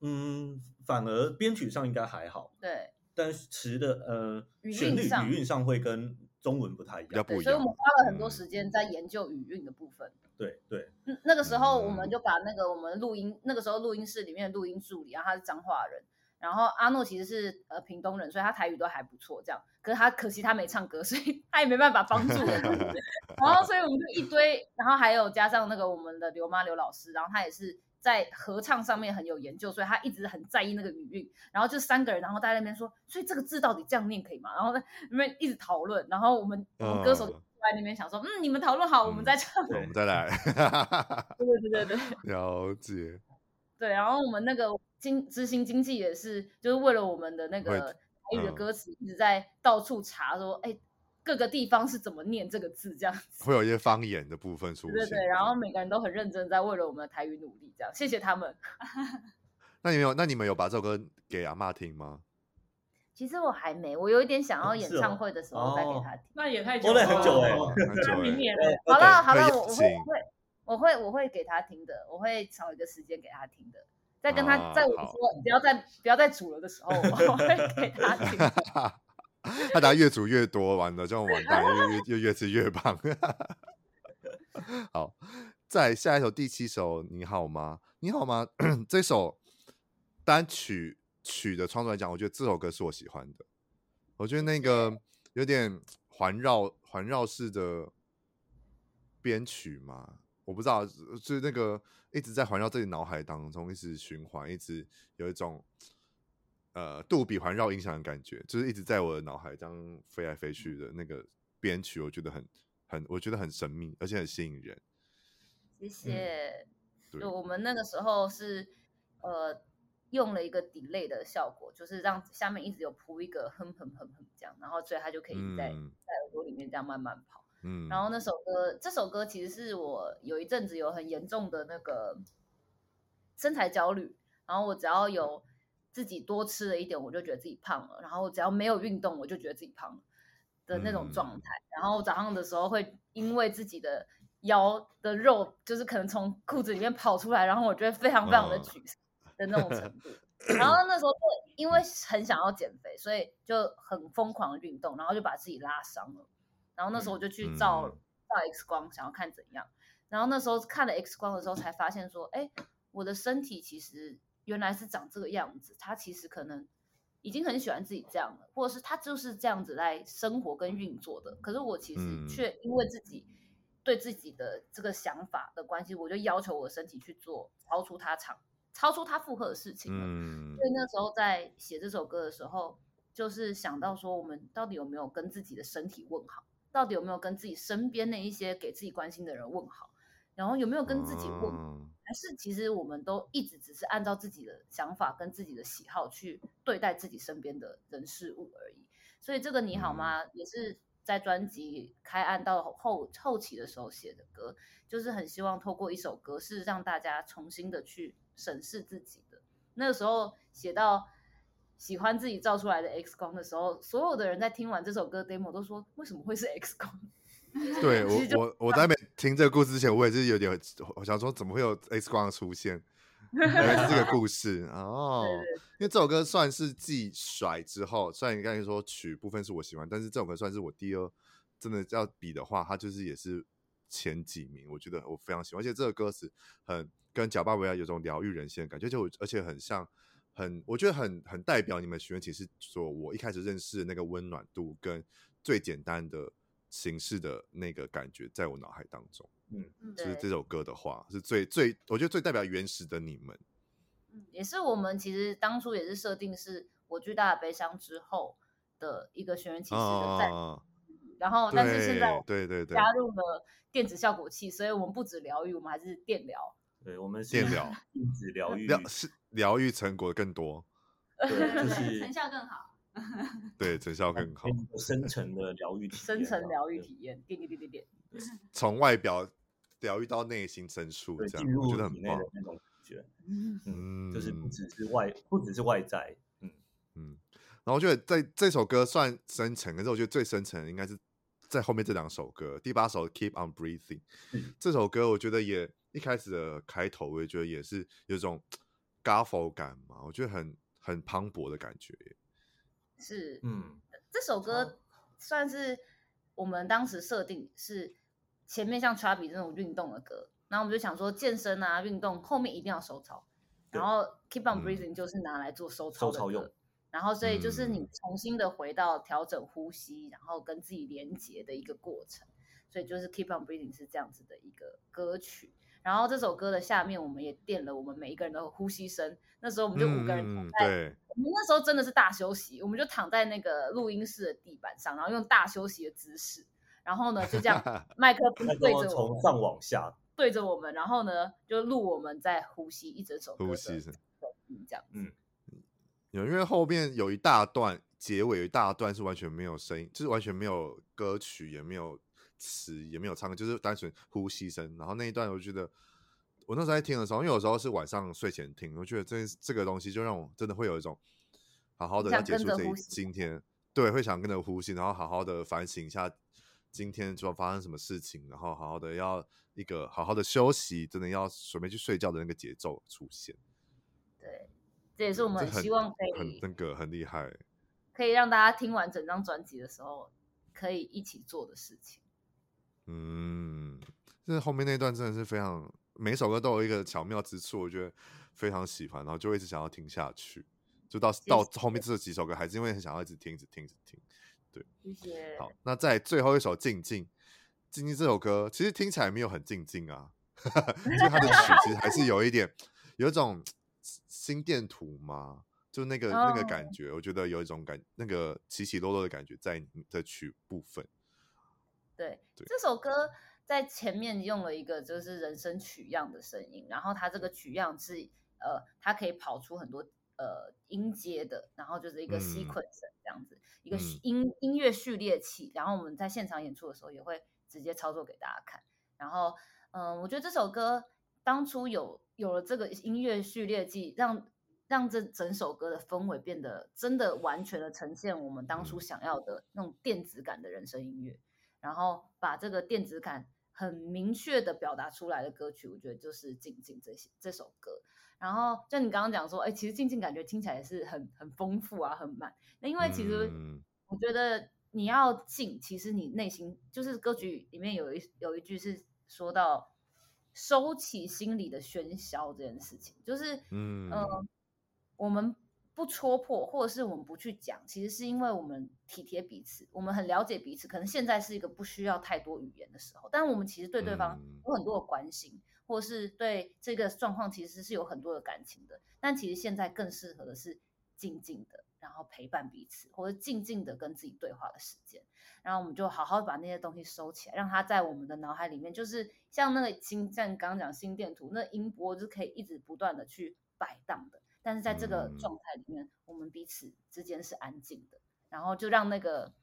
嗯，反而编曲上应该还好。
对，
但是词的呃旋律语韵上会跟中文不太一
样，不一样。
所以我们花了很多时间在研究语韵的部分。
对对，
那个时候我们就把那个我们录音那个时候录音室里面的录音助理，然后他是彰化人，然后阿诺其实是呃屏东人，所以他台语都还不错，这样。可是他可惜他没唱歌，所以 他也没办法帮助我们。然后所以我们就一堆，然后还有加上那个我们的刘妈刘老师，然后他也是在合唱上面很有研究，所以他一直很在意那个语韵。然后就三个人，然后在那边说，所以这个字到底这样念可以吗？然后在那边一直讨论。然后我们我们歌手在那边想说，嗯，嗯，你们讨论好，我们再唱。
嗯、我们再来。
对对对对对。
了解。
对，然后我们那个经执行经纪也是，就是为了我们的那个台语的歌词，一直在到处查说，哎、嗯，各个地方是怎么念这个字，这样子。
会有一些方言的部分出现。
对对，然后每个人都很认真在为了我们的台语努力，这样，谢谢他们。
那你们有，那你们有把这首歌给阿嬷听吗？
其实我还没，我有一点想要演唱会的时候再给他听。
哦、那也太久了，
很久哎，
明年。
好了好了，我我会。我会我会给他听的，我会找一个时间给他听的，在跟他、啊、在我说不要再不要再煮了的时候，我 会给他听。
他等下越煮越多，完了就完蛋，越越越越吃越胖。好，再下一首第七首，你好吗？你好吗？这首单曲曲的创作来讲，我觉得这首歌是我喜欢的。我觉得那个有点环绕环绕式的编曲嘛。我不知道，就是那个一直在环绕自己脑海当中，一直循环，一直有一种呃杜比环绕音响的感觉，就是一直在我的脑海这样飞来飞去的那个编曲，我觉得很很，我觉得很神秘，而且很吸引人。
谢谢。嗯、就我们那个时候是呃用了一个 delay 的效果，就是让下面一直有铺一个哼哼哼哼这样，然后所以它就可以在、嗯、在耳朵里面这样慢慢跑。嗯，然后那首歌，这首歌其实是我有一阵子有很严重的那个身材焦虑，然后我只要有自己多吃了一点，我就觉得自己胖了，然后只要没有运动，我就觉得自己胖了的那种状态。然后早上的时候会因为自己的腰的肉就是可能从裤子里面跑出来，然后我觉得非常非常的沮丧的那种程度。然后那时候就因为很想要减肥，所以就很疯狂的运动，然后就把自己拉伤了。然后那时候我就去照照 X 光，想要看怎样。然后那时候看了 X 光的时候，才发现说，哎，我的身体其实原来是长这个样子。他其实可能已经很喜欢自己这样了，或者是他就是这样子来生活跟运作的。可是我其实却因为自己对自己的这个想法的关系，我就要求我的身体去做超出他长、超出他负荷的事情了。所以那时候在写这首歌的时候，就是想到说，我们到底有没有跟自己的身体问好？到底有没有跟自己身边那一些给自己关心的人问好？然后有没有跟自己问？还是其实我们都一直只是按照自己的想法跟自己的喜好去对待自己身边的人事物而已。所以这个你好吗？也是在专辑开案到后后期的时候写的歌，就是很希望透过一首歌是让大家重新的去审视自己的。那个时候写到。喜欢自己照出来的 X 光的时候，所有的人在听完这首歌 demo 都说：“为什么会是 X 光？”
对我，我我在没听这个故事之前，我也是有点我想说，怎么会有 X 光的出现？原来是这个故事哦。因为这首歌算是继甩之后，虽然你刚才说曲部分是我喜欢，但是这首歌算是我第二真的要比的话，它就是也是前几名。我觉得我非常喜欢，而且这个歌词很跟贾巴维亚有种疗愈人心的感觉，就而且很像。很，我觉得很很代表你们许愿池是说，我一开始认识的那个温暖度跟最简单的形式的那个感觉，在我脑海当中，嗯，就是这首歌的话，是最最，我觉得最代表原始的你们。
嗯，也是我们其实当初也是设定是我巨大的悲伤之后的一个许愿池的在，哦、然后但是现在对对对加入了电子效果器，所以我们不止疗愈，我们还是电疗。
对，我们
是电 疗，
电子疗
愈疗是疗愈成果更多，
对，就 是成效更好，
对，成效更好，
深层的疗愈体验，
深层疗愈体验，点点点点点，
从外表疗愈到内心深处，这样我觉得很棒
那种感觉，嗯，就是不只是外，不只是外在，嗯。
嗯，然后我觉得在这首歌算深层，可是我觉得最深层的应该是在后面这两首歌，第八首 Keep on Breathing，这首歌我觉得也。一开始的开头，我也觉得也是有种 Gospel 感嘛，我觉得很很磅礴的感觉。
是，嗯，这首歌算是我们当时设定是前面像 Chubby 这种运动的歌，然后我们就想说健身啊运动后面一定要收操，然后 keep on breathing 就是拿来做收操的歌，用然后所以就是你重新的回到调整呼吸，然后跟自己连接的一个过程，所以就是 keep on breathing 是这样子的一个歌曲。然后这首歌的下面，我们也垫了我们每一个人的呼吸声。那时候我们就五个人躺在，
对，
我们那时候真的是大休息，我们就躺在那个录音室的地板上，然后用大休息的姿势，然后呢就这样，麦克风对着我们，
从上往下
对着我们，然后呢就录我们在呼吸一整首歌
呼吸声，
这样，
嗯，有因为后面有一大段结尾有一大段是完全没有声音，就是完全没有歌曲，也没有词，也没有唱歌，就是单纯呼吸声。然后那一段我觉得。我那时候在听的时候，因为有时候是晚上睡前听，我觉得这这个东西就让我真的会有一种好好的要结束这一今天，对，会想跟着呼吸，然后好好的反省一下今天主要发生什么事情，然后好好的要一个好好的休息，真的要准备去睡觉的那个节奏出现。
对，这也是我们希望可以
很那个很厉害，
可以让大家听完整张专辑的时候可以一起做的事情。
嗯，这后面那段真的是非常。每首歌都有一个巧妙之处，我觉得非常喜欢，然后就一直想要听下去，就到到后面这几首歌，还是因为很想要一直听，一直听，一直听。对，谢谢。好，那在最后一首《静静》，《静静》这首歌其实听起来没有很静静啊，就它的曲其实还是有一点，有一种心电图嘛，就那个那个感觉，我觉得有一种感，那个起起落落的感觉在你的曲部分。
对，对这首歌。在前面用了一个就是人声取样的声音，然后它这个取样是呃，它可以跑出很多呃音阶的，然后就是一个 sequence 这样子，嗯、一个音音乐序列器，然后我们在现场演出的时候也会直接操作给大家看。然后嗯、呃，我觉得这首歌当初有有了这个音乐序列器，让让这整首歌的氛围变得真的完全的呈现我们当初想要的那种电子感的人声音乐，然后把这个电子感。很明确的表达出来的歌曲，我觉得就是《静静》这些这首歌。然后就你刚刚讲说，哎，其实《静静》感觉听起来也是很很丰富啊，很满。那因为其实我觉得你要静，其实你内心就是歌曲里面有一有一句是说到收起心里的喧嚣这件事情，就是嗯、呃、我们。不戳破，或者是我们不去讲，其实是因为我们体贴彼此，我们很了解彼此。可能现在是一个不需要太多语言的时候，但我们其实对对方有很多的关心，嗯、或者是对这个状况其实是有很多的感情的。但其实现在更适合的是静静的，然后陪伴彼此，或者静静的跟自己对话的时间。然后我们就好好把那些东西收起来，让它在我们的脑海里面，就是像那个心，像刚刚讲心电图，那音波就可以一直不断的去摆荡的。但是在这个状态里面，嗯、我们彼此之间是安静的，然后就让那个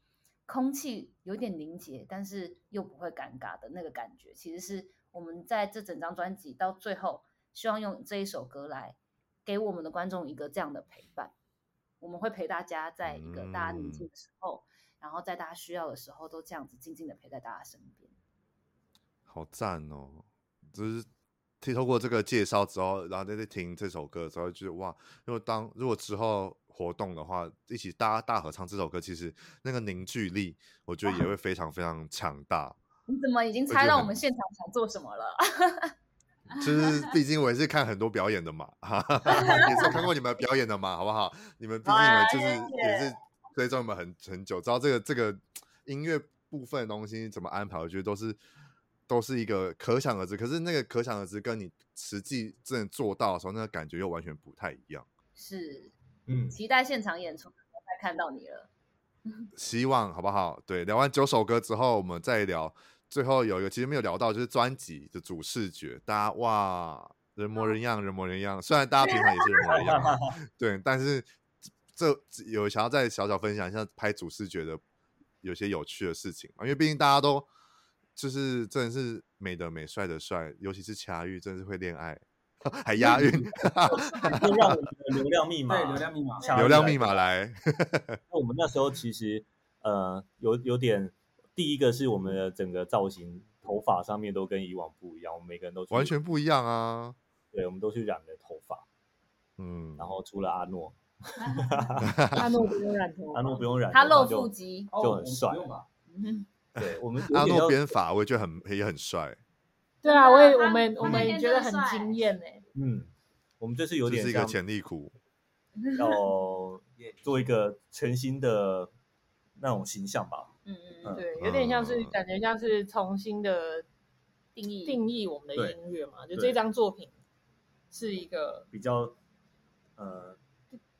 空气有点凝结，但是又不会尴尬的那个感觉，其实是我们在这整张专辑到最后，希望用这一首歌来给我们的观众一个这样的陪伴。我们会陪大家在一个大家宁静的时候，嗯、然后在大家需要的时候，都这样子静静的陪在大家身边。
好赞哦！就是。透过这个介绍之后，然后再去听这首歌之后，就，觉得哇！如果当如果之后活动的话，一起大家大合唱这首歌，其实那个凝聚力，我觉得也会非常非常强大。
你怎么已经猜到我们现场想做什么了？
就是毕竟我也是看很多表演的嘛，也是看过你们表演的嘛，好不好？你们毕竟你们就是也是追踪你们很很久，知道这个这个音乐部分的东西怎么安排，我觉得都是。都是一个可想而知，可是那个可想而知跟你实际真的做到的时候，那个感觉又完全不太一样。
是，嗯，期待现场演出，再看到你了。
希望好不好？对，聊完九首歌之后，我们再聊。最后有一个其实没有聊到，就是专辑的主视觉，大家哇，人模人样，人模人样。虽然大家平常也是人模人样，对，但是这有想要再小小分享一下拍主视觉的有些有趣的事情啊，因为毕竟大家都。就是真的是美的美，帅的帅，尤其是恰玉，真的是会恋爱，还押韵。
就让我们的流量密码，对
流量密码，
流量密码来。
那我们那时候其实呃有有点，第一个是我们的整个造型，头发上面都跟以往不一样，我们每个人都
完全不一样啊。
对，我们都去染了头发，嗯，然后除了阿诺，
阿诺不用染头，
阿诺不用染，
他露腹肌
就很帅。对我们
阿诺编法，我也觉得很也很帅。
对啊，我也我们我们也觉得很惊艳哎。
嗯，我们这次有点
是一个潜力股，
要做一个全新的那种形象吧。
嗯嗯，对，有点像是感觉像是重新的定义定义我们的音乐嘛，就这张作品是一个
比较呃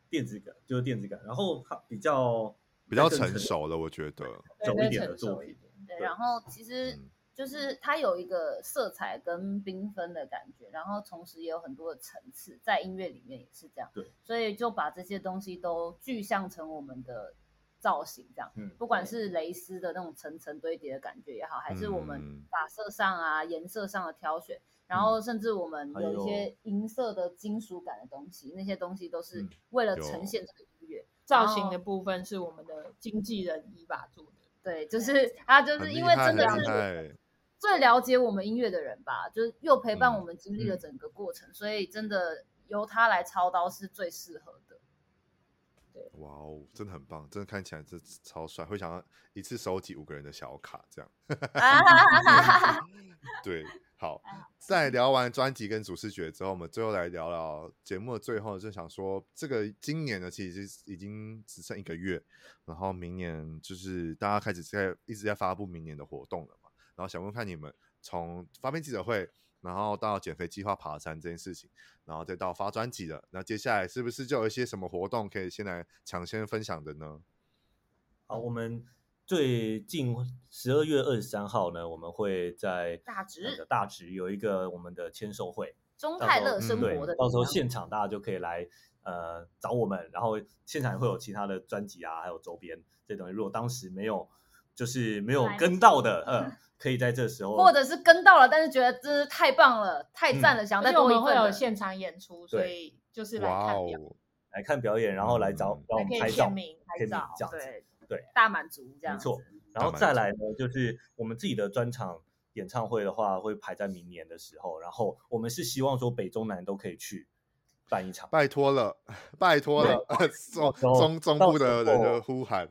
电子感，就是电子感，然后它比较
比较成熟的，我觉得
走一点的作品。
对，然后其实。就是它有一个色彩跟缤纷的感觉，然后同时也有很多的层次，在音乐里面也是这样。
对，
所以就把这些东西都具象成我们的造型，这样。嗯，不管是蕾丝的那种层层堆叠的感觉也好，还是我们发色上啊、嗯、颜色上的挑选，然后甚至我们有一些银色的金属感的东西，那些东西都是为了呈现这个音乐。
造型的部分是我们的经纪人伊娃做的。
对，就是他就是因为真的是。最了解我们音乐的人吧，就是又陪伴我们经历了整个过程，所以真的由他来操刀是最适合的。对，
哇哦，真的很棒，真的看起来这超帅，会想要一次收集五个人的小卡这样。对，好，在聊完专辑跟主视觉之后，我们最后来聊聊节目的最后，就想说这个今年呢，其实已经只剩一个月，然后明年就是大家开始在一直在发布明年的活动了嘛。然后想问看你们从发片记者会，然后到减肥计划爬山这件事情，然后再到发专辑的，那接下来是不是就有一些什么活动可以先来抢先分享的呢？
好，我们最近十二月二十三号呢，我们会在
大直
大直有一个我们的签售会，
中泰乐生活的，
到时候现场大家就可以来呃找我们，然后现场也会有其他的专辑啊，还有周边这些东西。如果当时没有就是没有跟到的，呃。可以在这时候，
或者是跟到了，但是觉得真是太棒了，太赞了，嗯、想再多一份。
会有现场演出，所以就是来看表
来看表演，然后来找让我们拍照、
拍照，对
对，
大满足这样。
没错，然后再来呢，就是我们自己的专场演唱会的话，会排在明年的时候，然后我们是希望说北中南都可以去。办一场，
拜托了，拜托了，中中中部的人的呼喊，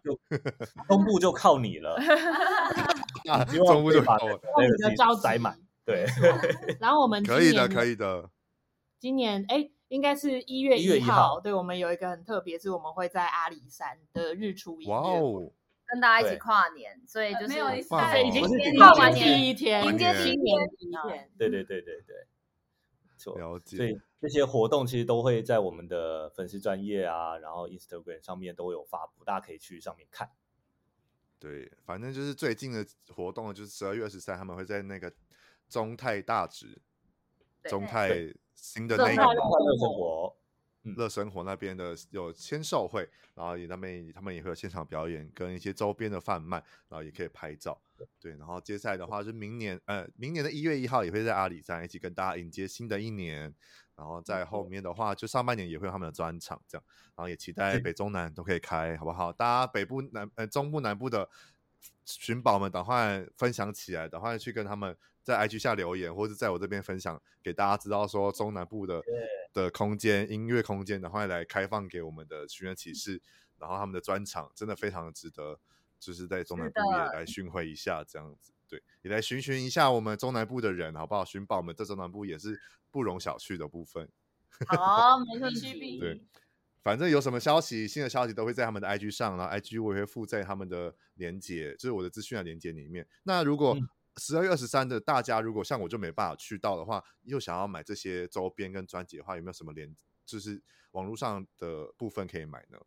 中部就靠你了，
中部就靠
你的招
载满，对。
然后我们
可以的，可以的。
今年哎，应该是一月一号，对，我们有一个很特别，是我们会在阿里山的日出音乐会，
跟大家一起跨年，所以就是
已经跨完第一天，
迎接新年第一
天，对对对对对。
了解，
所以这些活动其实都会在我们的粉丝专业啊，然后 Instagram 上面都有发布，大家可以去上面看。
对，反正就是最近的活动，就是十二月二十三，他们会在那个中泰大直，中泰新的那个乐
生活，
乐生活那边的有签售会，然后也那边他们也会有现场表演跟一些周边的贩卖，然后也可以拍照。对，然后接下来的话，就明年，呃，明年的一月一号也会在阿里山一起跟大家迎接新的一年。然后在后面的话，就上半年也会有他们的专场，这样。然后也期待北中南都可以开，好不好？大家北部南、呃中部南部的寻宝们，赶快分享起来，赶快去跟他们在 IG 下留言，或者在我这边分享给大家知道，说中南部的的空间音乐空间，然后来开放给我们的寻人启事。然后他们的专场真的非常的值得。就是在中南部也来巡回一下，这样子，对，也来寻寻一下我们中南部的人，好不好？寻宝们在中南部也是不容小觑的部分。
好，没问题。
对，反正有什么消息，新的消息都会在他们的 IG 上，然后 IG 我也会附在他们的连接，就是我的资讯的连接里面。那如果十二月二十三的大家，如果像我就没办法去到的话，又想要买这些周边跟专辑的话，有没有什么连，就是网络上的部分可以买呢？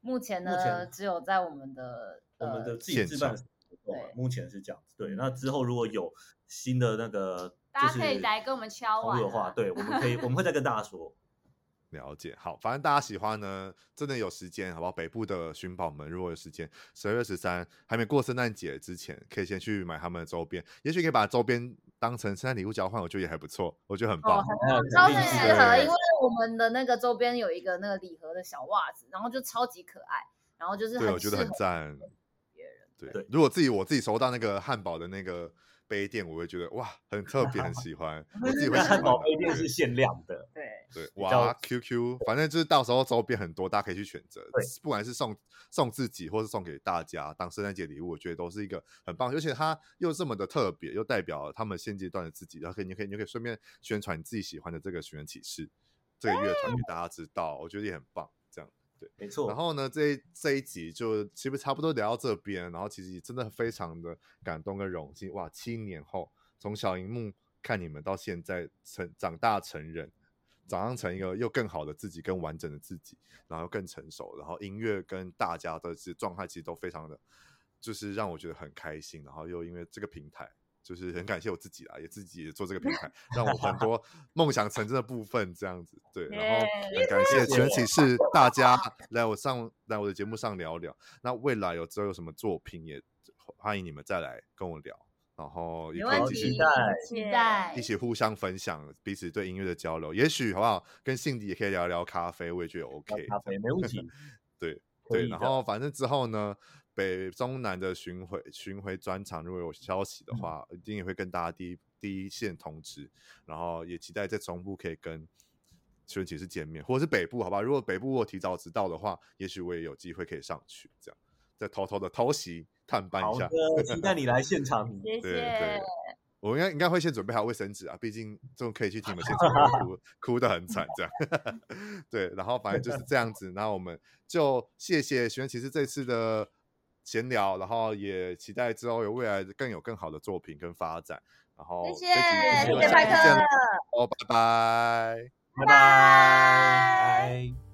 目前呢，只有在我们的。
我们的自己自办，对，目前是这样子。对，那之后如果有新的那个，
大家可以来跟我们敲碗
的话，对，我们可以，我们会再跟大家说。
了解，好，反正大家喜欢呢，真的有时间，好不好？北部的寻宝们，如果有时间，十二月十三还没过圣诞节之前，可以先去买他们的周边，也许可以把周边当成圣诞礼物交换，我觉得也还不错，我觉得很棒，
超级适合，因为我们的那个周边有一个那个礼盒的小袜子，然后就超级可爱，然后就是
对，我觉得很赞。对，如果自己我自己收到那个汉堡的那个杯垫，我会觉得哇，很特别，很 喜欢。我自己会
汉堡杯垫是限量的，
对
对，哇，QQ，反正就是到时候周边很多，大家可以去选择。不管是送送自己，或是送给大家当圣诞节礼物，我觉得都是一个很棒。而且它又这么的特别，又代表他们现阶段的自己，然后可以你可以你可以顺便宣传你自己喜欢的这个寻人启事。这个乐团给大家知道，我觉得也很棒。
没错。
然后呢，这一这一集就其实差不多聊到这边，然后其实真的非常的感动跟荣幸。哇，七年后从小荧幕看你们到现在成长大成人，长大成一个又更好的自己，更完整的自己，然后更成熟，然后音乐跟大家的其实状态其实都非常的，就是让我觉得很开心。然后又因为这个平台。就是很感谢我自己啦，也自己也做这个平台，让我很多 梦想成真的部分这样子。对，然后很感谢奇人启事大家 来我上来我的节目上聊聊。那未来有之后有什么作品，也欢迎你们再来跟我聊，然后也可以继续
期待，
一起互相分享彼此对音乐的交流。也许好不好？跟辛迪也可以聊聊咖啡，我也觉得 OK，
咖啡没问题。
对 对，然后反正之后呢。北中南的巡回巡回专场，如果有消息的话，嗯、一定也会跟大家第一第一线通知。然后也期待在中部可以跟奇人启事见面，或者是北部，好吧？如果北部我提早知道的话，也许我也有机会可以上去，这样再偷偷的偷袭探班一下。
期 待你来现场。
谢谢。
对对，我应该应该会先准备好卫生纸啊，毕竟这种可以去听你们现场哭哭得很惨，这样。对，然后反正就是这样子。那我们就谢谢奇人启事这次的。闲聊，然后也期待之后有未来更有更好的作品跟发展。然后
谢谢，谢谢派克，
哦，拜拜，
拜拜。